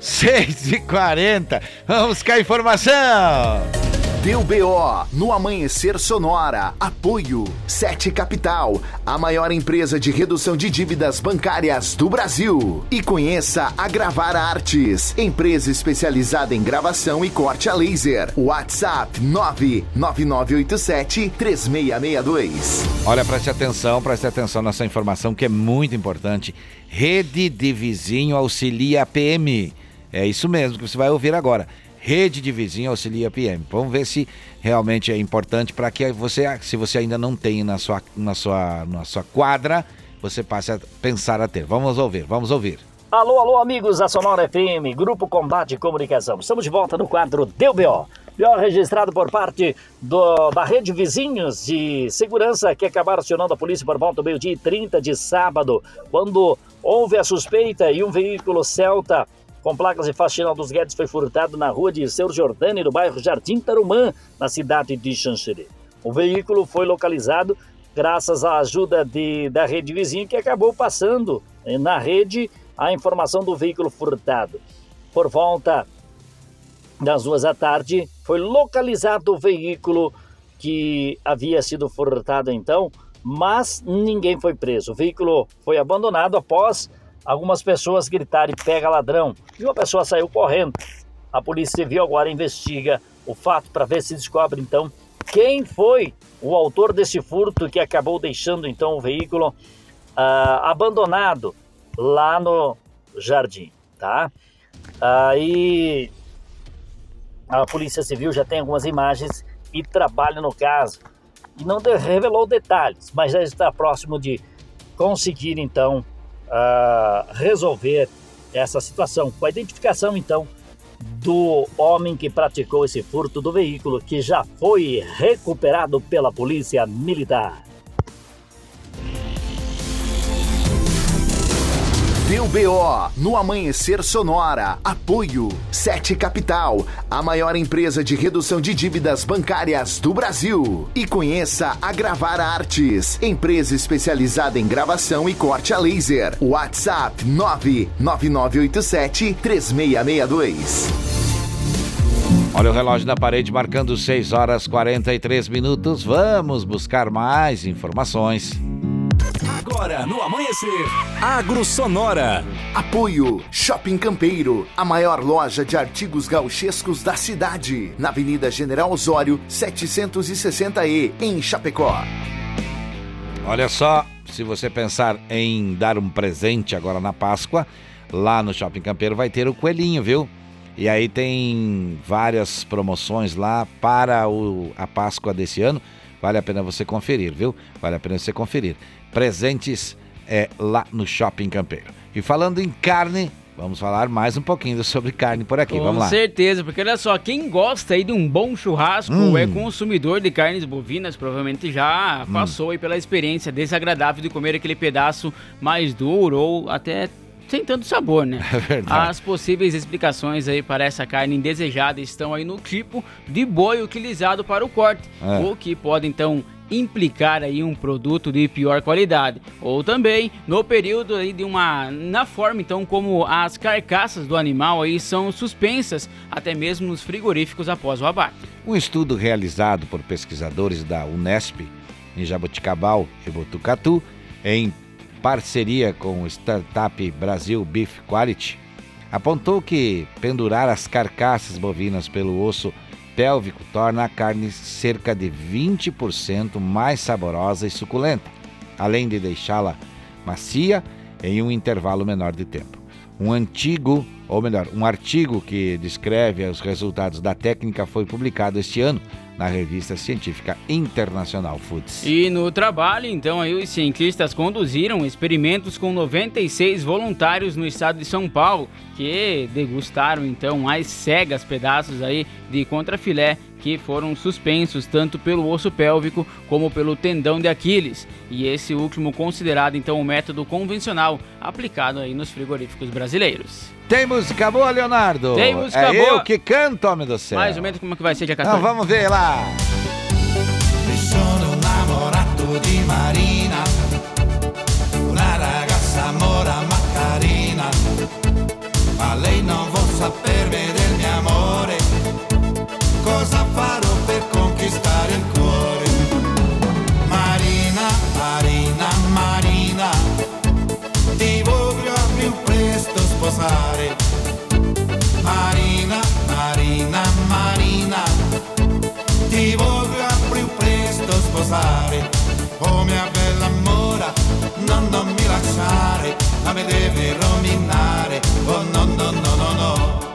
6h40, vamos com a informação! Deu BO no Amanhecer Sonora. Apoio 7 Capital, a maior empresa de redução de dívidas bancárias do Brasil. E conheça a Gravar Artes, empresa especializada em gravação e corte a laser. WhatsApp 99987 3662. Olha, preste atenção, preste atenção nessa informação que é muito importante. Rede de Vizinho Auxilia PM. É isso mesmo que você vai ouvir agora. Rede de Vizinho Auxilia PM. Vamos ver se realmente é importante para que você, se você ainda não tem na sua, na sua, na sua quadra, você passe a pensar a ter. Vamos ouvir, vamos ouvir. Alô, alô, amigos da Sonora FM, Grupo Combate e Comunicação. Estamos de volta no quadro Deu BO. BO registrado por parte do- da rede Vizinhos de Segurança que acabaram acionando a polícia por volta do meio-dia e 30 de sábado, quando houve a suspeita e um veículo Celta com placas de faxina dos Guedes foi furtado na rua de Seu Jordani, no bairro Jardim Tarumã, na cidade de Xanxerê. O veículo foi localizado graças à ajuda de, da rede vizinha que acabou passando eh, na rede a informação do veículo furtado. Por volta das duas da tarde, foi localizado o veículo que havia sido furtado então, mas ninguém foi preso. O veículo foi abandonado após algumas pessoas gritarem pega ladrão e uma pessoa saiu correndo. A Polícia Civil agora investiga o fato para ver se descobre então quem foi o autor desse furto que acabou deixando então o veículo ah, abandonado lá no jardim, tá? Aí a Polícia Civil já tem algumas imagens e trabalha no caso. E não revelou detalhes, mas já está próximo de conseguir então ah, resolver essa situação com a identificação então do homem que praticou esse furto do veículo que já foi recuperado pela Polícia Militar. Deu BO no Amanhecer Sonora. Apoio 7 Capital, a maior empresa de redução de dívidas bancárias do Brasil. E conheça a Gravar Artes, empresa especializada em gravação e corte a laser. WhatsApp 99987 3662. Olha o relógio na parede marcando 6 horas 43 minutos. Vamos buscar mais informações. Agora no amanhecer, Agro Sonora. Apoio Shopping Campeiro, a maior loja de artigos gauchescos da cidade, na Avenida General Osório, 760E, em Chapecó. Olha só, se você pensar em dar um presente agora na Páscoa, lá no Shopping Campeiro vai ter o coelhinho, viu? E aí tem várias promoções lá para o, a Páscoa desse ano. Vale a pena você conferir, viu? Vale a pena você conferir. Presentes é lá no Shopping Campeiro. E falando em carne, vamos falar mais um pouquinho sobre carne por aqui. Com vamos lá. certeza, porque olha só, quem gosta aí de um bom churrasco Hum. é consumidor de carnes bovinas, provavelmente já passou aí pela experiência desagradável de comer aquele pedaço mais duro ou até sem tanto sabor, né? (laughs) É verdade. As possíveis explicações aí para essa carne indesejada estão aí no tipo de boi utilizado para o corte, É. o que pode então implicar aí um produto de pior qualidade, ou também no período aí de uma na forma então como as carcaças do animal aí são suspensas até mesmo nos frigoríficos após o abate. Um estudo realizado por pesquisadores da Unesp em Jaboticabal e Botucatu, em parceria com o startup Brasil Beef Quality, apontou que pendurar as carcaças bovinas pelo osso pélvico torna a carne cerca de 20% mais saborosa e suculenta, além de deixá-la macia em um intervalo menor de tempo. Um antigo, ou melhor, um artigo que descreve os resultados da técnica foi publicado este ano na revista científica Internacional Foods. E no trabalho, então, aí os cientistas conduziram experimentos com 96 voluntários no estado de São Paulo, que degustaram então as cegas pedaços aí de contrafilé que foram suspensos tanto pelo osso pélvico como pelo tendão de Aquiles. E esse último considerado então o método convencional aplicado aí nos frigoríficos brasileiros. Tem música boa, Leonardo? Tem música é boa. eu que canto, homem do céu. Mais ou menos como é que vai ser 14? Então vamos ver lá. Mi sono innamorato di Marina, una ragazza mora ma carina, ma lei non vuol cosa farò per conquistare il cuore? Marina, Marina, Marina, ti voglio al più presto sposare. Marina, Marina, Marina, ti voglio al più presto sposare. Oh mia bella mora, no, non mi lasciare, ma mi devi rovinare. Oh no, no, no, no, no.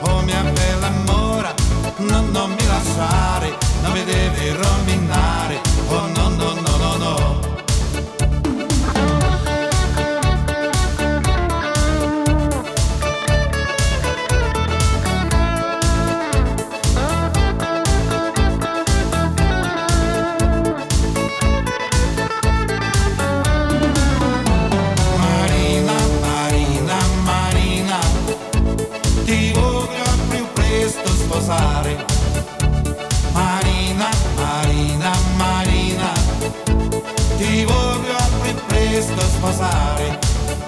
Oh mia bella mora, no, non mi lasciare, ma mi devi rovinare. Oh sposare.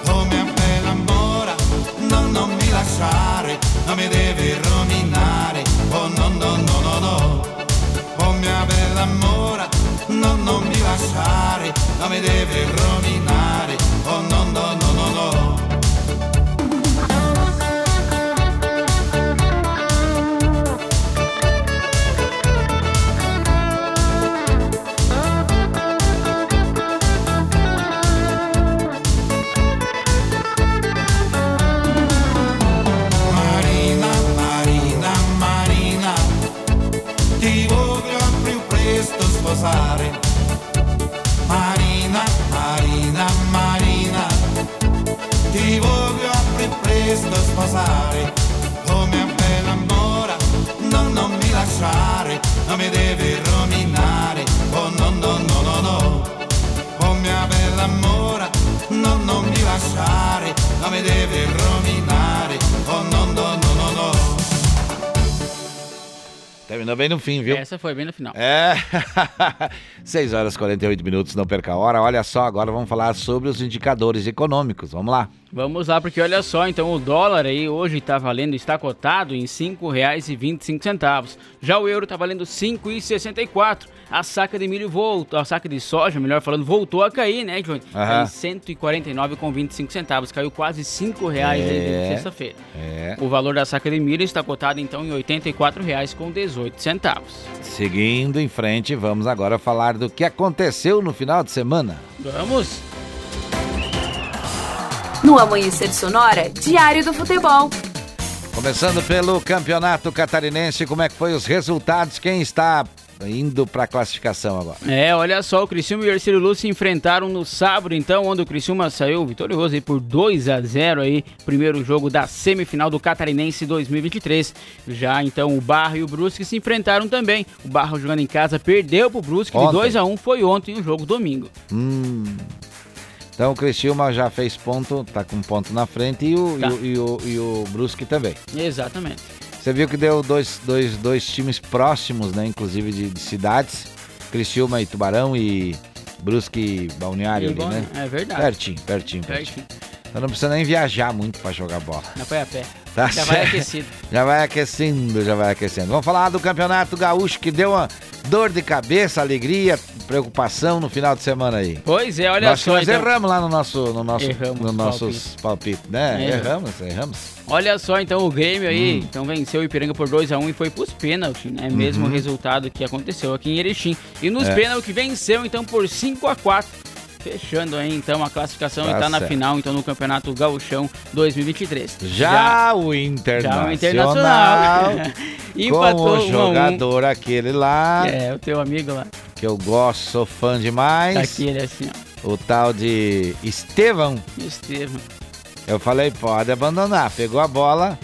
Oh mia bella mora, no, non mi lasciare, non mi devi rovinare. Oh no, no, no, no, no. Oh mia bella mora, no, non mi lasciare, non mi devi bem no fim, viu? Essa foi bem no final. É. (laughs) 6 horas e 48 minutos, não perca a hora. Olha só, agora vamos falar sobre os indicadores econômicos. Vamos lá. Vamos lá, porque olha só, então o dólar aí hoje está valendo, está cotado em R$ 5,25. Já o euro está valendo R$ 5,64. A saca de milho voltou, a saca de soja, melhor falando, voltou a cair, né, Johnny? Tá em 149,25 centavos, caiu quase 5 reais aí É. desde sexta-feira. É. O valor da saca de milho está cotado então em R$ 84,18 centavos. Seguindo em frente, vamos agora falar do que aconteceu no final de semana. Vamos! No Amanhecer Sonora, Diário do Futebol. Começando pelo Campeonato Catarinense, como é que foi os resultados? Quem está indo para a classificação agora? É, olha só, o Criciúma e o Ercílio Luz se enfrentaram no sábado, então, onde o Criciúma saiu vitorioso aí por 2 a 0 aí, primeiro jogo da semifinal do Catarinense 2023. Já então o Barra e o Brusque se enfrentaram também. O Barra jogando em casa perdeu pro Brusque de Ontem. 2 a 1 foi ontem o jogo domingo. Hum. Então o Criciúma já fez ponto, tá com ponto na frente e o, Tá. e o, e o, e o Brusque também. Exatamente. Você viu que deu dois, dois, dois times próximos, né? Inclusive de, de cidades. Criciúma e Tubarão e Brusque e Balneário E ali, Balne- né? é verdade. Pertinho, pertinho, pertinho. Então não precisa nem viajar muito pra jogar bola. Na pé a pé. Tá Já vai certo. aquecido. (laughs) Já vai aquecendo, já vai aquecendo. Vamos falar do Campeonato Gaúcho que deu uma dor de cabeça, alegria, preocupação no final de semana aí. Pois é, olha nós, só. Nós então- erramos lá no nosso, no nosso, Erramos no nossos palpites, né? É. Erramos, erramos. Olha só, então o Grêmio aí, Hum. então venceu o Ipiranga por 2x1 e foi pros pênaltis, né? Mesmo Uhum. resultado que aconteceu aqui em Erechim. E nos É. pênaltis venceu então por 5x4. Fechando aí então a classificação Tá e tá na certo. final então no Campeonato Gauchão 2023. Já, o Internacional, Já o Internacional. (laughs) (laughs) com Empatou o um a um. jogador aquele lá, É, o teu amigo lá. que eu gosto, sou fã demais. Tá aqui ele assim, ó. O tal de Estevão. Estevam. Eu falei, pode abandonar. Pegou a bola,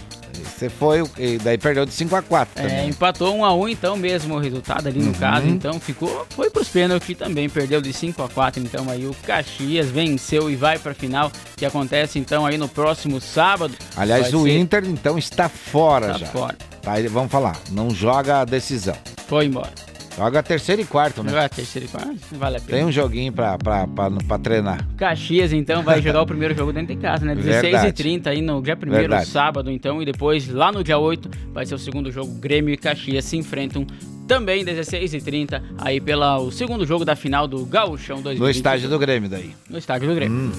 você foi, e daí perdeu de 5 a 4 É, também. empatou 1 a 1 então mesmo o resultado ali no Uhum. caso, então ficou foi pros pênaltis também, perdeu de 5 a 4, então aí o Caxias venceu e vai pra final, que acontece então aí no próximo sábado. Aliás, o ser- Inter então está fora Tá já. fora. Tá, vamos falar, não joga a decisão. Foi embora. Joga terceiro e quarto, né? Jogar terceiro e quarto, vale a pena. Tem um joguinho pra, pra, pra, pra treinar. Caxias, então, vai jogar o primeiro jogo dentro de casa, né? 16 Verdade. e 30 aí no dia primeiro, Verdade. sábado, então, e depois, lá no dia 8, vai ser o segundo jogo. Grêmio e Caxias se enfrentam também 16 e 30 aí pela o segundo jogo da final do Gauchão 2020. No estádio do Grêmio daí. No estádio do Grêmio. Hum.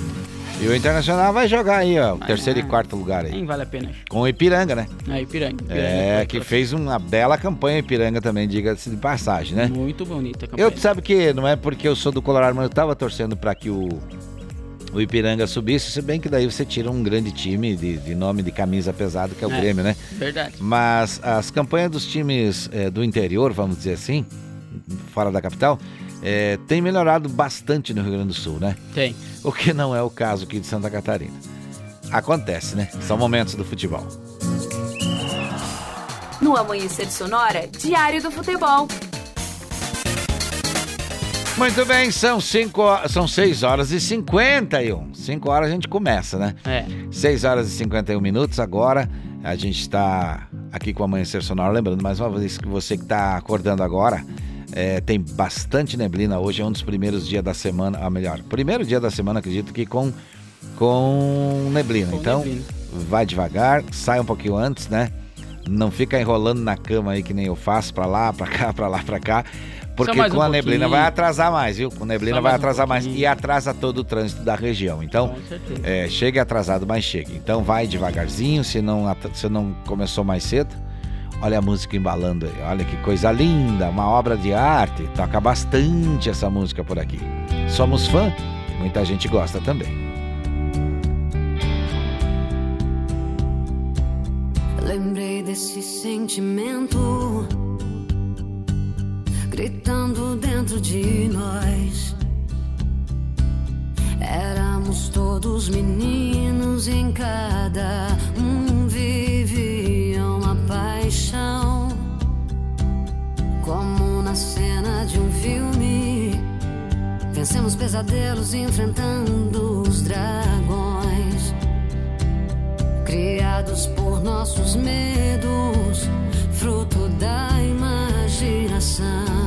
E o Internacional vai jogar aí, ó, o Vai, terceiro vai. e quarto lugar aí. Nem vale a pena. Com o Ipiranga, né? Aí, Ipiranga. Ipiranga É, foi que fez uma bela campanha Ipiranga também, diga-se de passagem, né? Muito bonita a campanha. Eu sabe que não é porque eu sou do Colorado, mas eu tava torcendo para que o, o Ipiranga subisse, se bem que daí você tira um grande time de, de nome de camisa pesada que é o É, Grêmio, né? Verdade. Mas as campanhas dos times eh, do interior, vamos dizer assim, fora da capital, eh, tem melhorado bastante no Rio Grande do Sul, né? Tem. O que não é o caso aqui de Santa Catarina. Acontece, né? São momentos do futebol. No Amanhecer Sonora, Diário do Futebol. Muito bem, são, cinco, são 6 horas e 51. 5 horas a gente começa, né? É. 6 horas e 51 minutos agora. A gente está aqui com o Amanhecer Sonoro. Lembrando mais uma vez que você que está acordando agora, é, tem bastante neblina. Hoje é um dos primeiros dias da semana, a melhor, primeiro dia da semana, acredito que com, com neblina. Com então, neblina. vai devagar, sai um pouquinho antes, né? Não fica enrolando na cama aí que nem eu faço, pra lá, pra cá, pra lá, pra cá. Porque com um a neblina pouquinho. vai atrasar mais, viu? Com neblina vai mais um atrasar mais e atrasa todo o trânsito da região. Então, é, chegue atrasado, mas chegue. Então vai devagarzinho, se não, se não começou mais cedo. Olha a música embalando aí, olha que coisa linda, uma obra de arte. Toca bastante essa música por aqui. Somos fã, muita gente gosta também. Lembrei desse sentimento gritando dentro de nós. Éramos todos meninos, em cada um vivia uma paixão. Como na cena de um filme, vencemos pesadelos enfrentando os dragões criados por nossos medos, fruto da imaginação.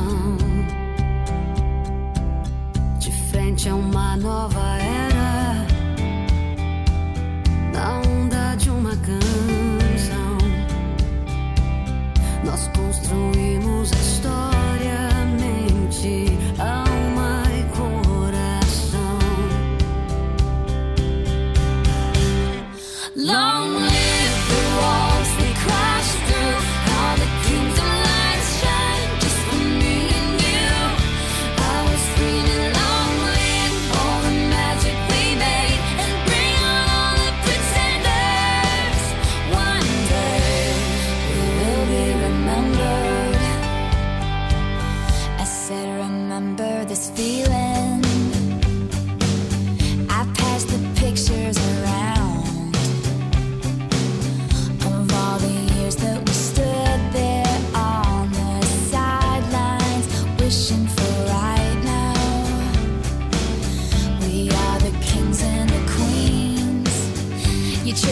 Frente a uma nova era, na onda de uma canção, nós construímos a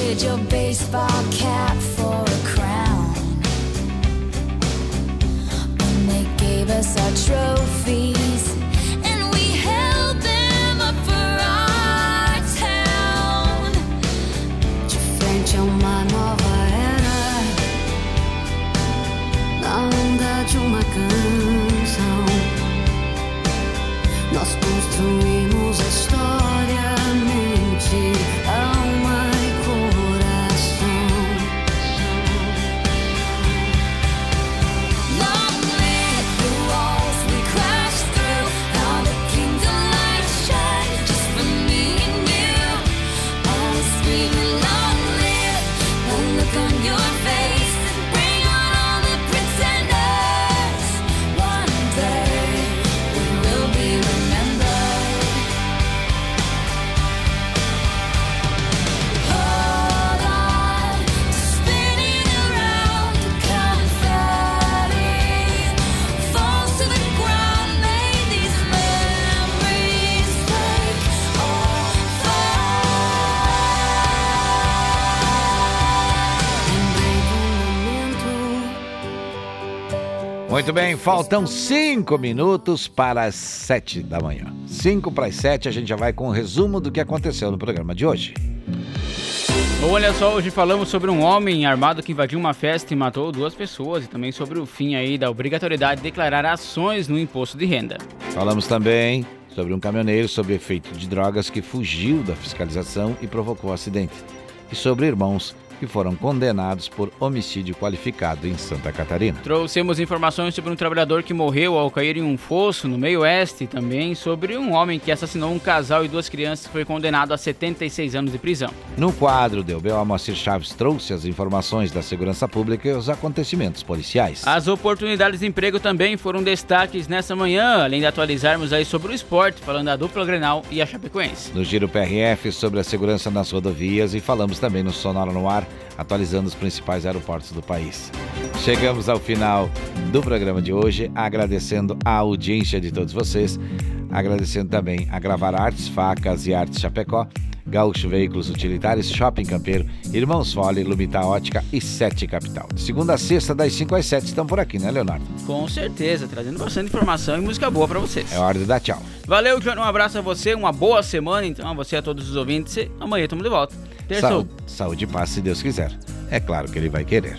You your baseball cap Muito bem, faltam cinco minutos para as sete da manhã. Cinco para as sete, a gente já vai com o resumo do que aconteceu no programa de hoje. Bom, olha só, hoje falamos sobre um homem armado que invadiu uma festa e matou duas pessoas e também sobre o fim aí da obrigatoriedade de declarar ações no imposto de renda. Falamos também sobre um caminhoneiro sob efeito de drogas que fugiu da fiscalização e provocou acidente. E sobre irmãos que foram condenados por homicídio qualificado em Santa Catarina. Trouxemos informações sobre um trabalhador que morreu ao cair em um fosso no meio oeste e também sobre um homem que assassinou um casal e duas crianças e foi condenado a 76 anos de prisão. No quadro do BO Moacir Chaves trouxe as informações da segurança pública e os acontecimentos policiais. As oportunidades de emprego também foram destaques nessa manhã, além de atualizarmos aí sobre o esporte, falando da dupla Grenal e a Chapecoense. No Giro PRF sobre a segurança nas rodovias e falamos também no Sonora no Ar, atualizando os principais aeroportos do país. Chegamos ao final do programa de hoje, agradecendo a audiência de todos vocês, agradecendo também a Gravar Artes, Facas e Artes Chapecó, Gaúcho Veículos Utilitários, Shopping Campeiro, Irmãos Fole, Lumita Ótica e Sete Capital. De segunda a sexta, das 5 às 7, estão por aqui, né, Leonardo? Com certeza, trazendo bastante informação e música boa pra vocês. É hora de dar tchau. Valeu, Johnny, um abraço a você, uma boa semana, então, a você e a todos os ouvintes. e Amanhã estamos de volta. Terçou. Saúde, saúde e paz, se Deus quiser. É claro que ele vai querer.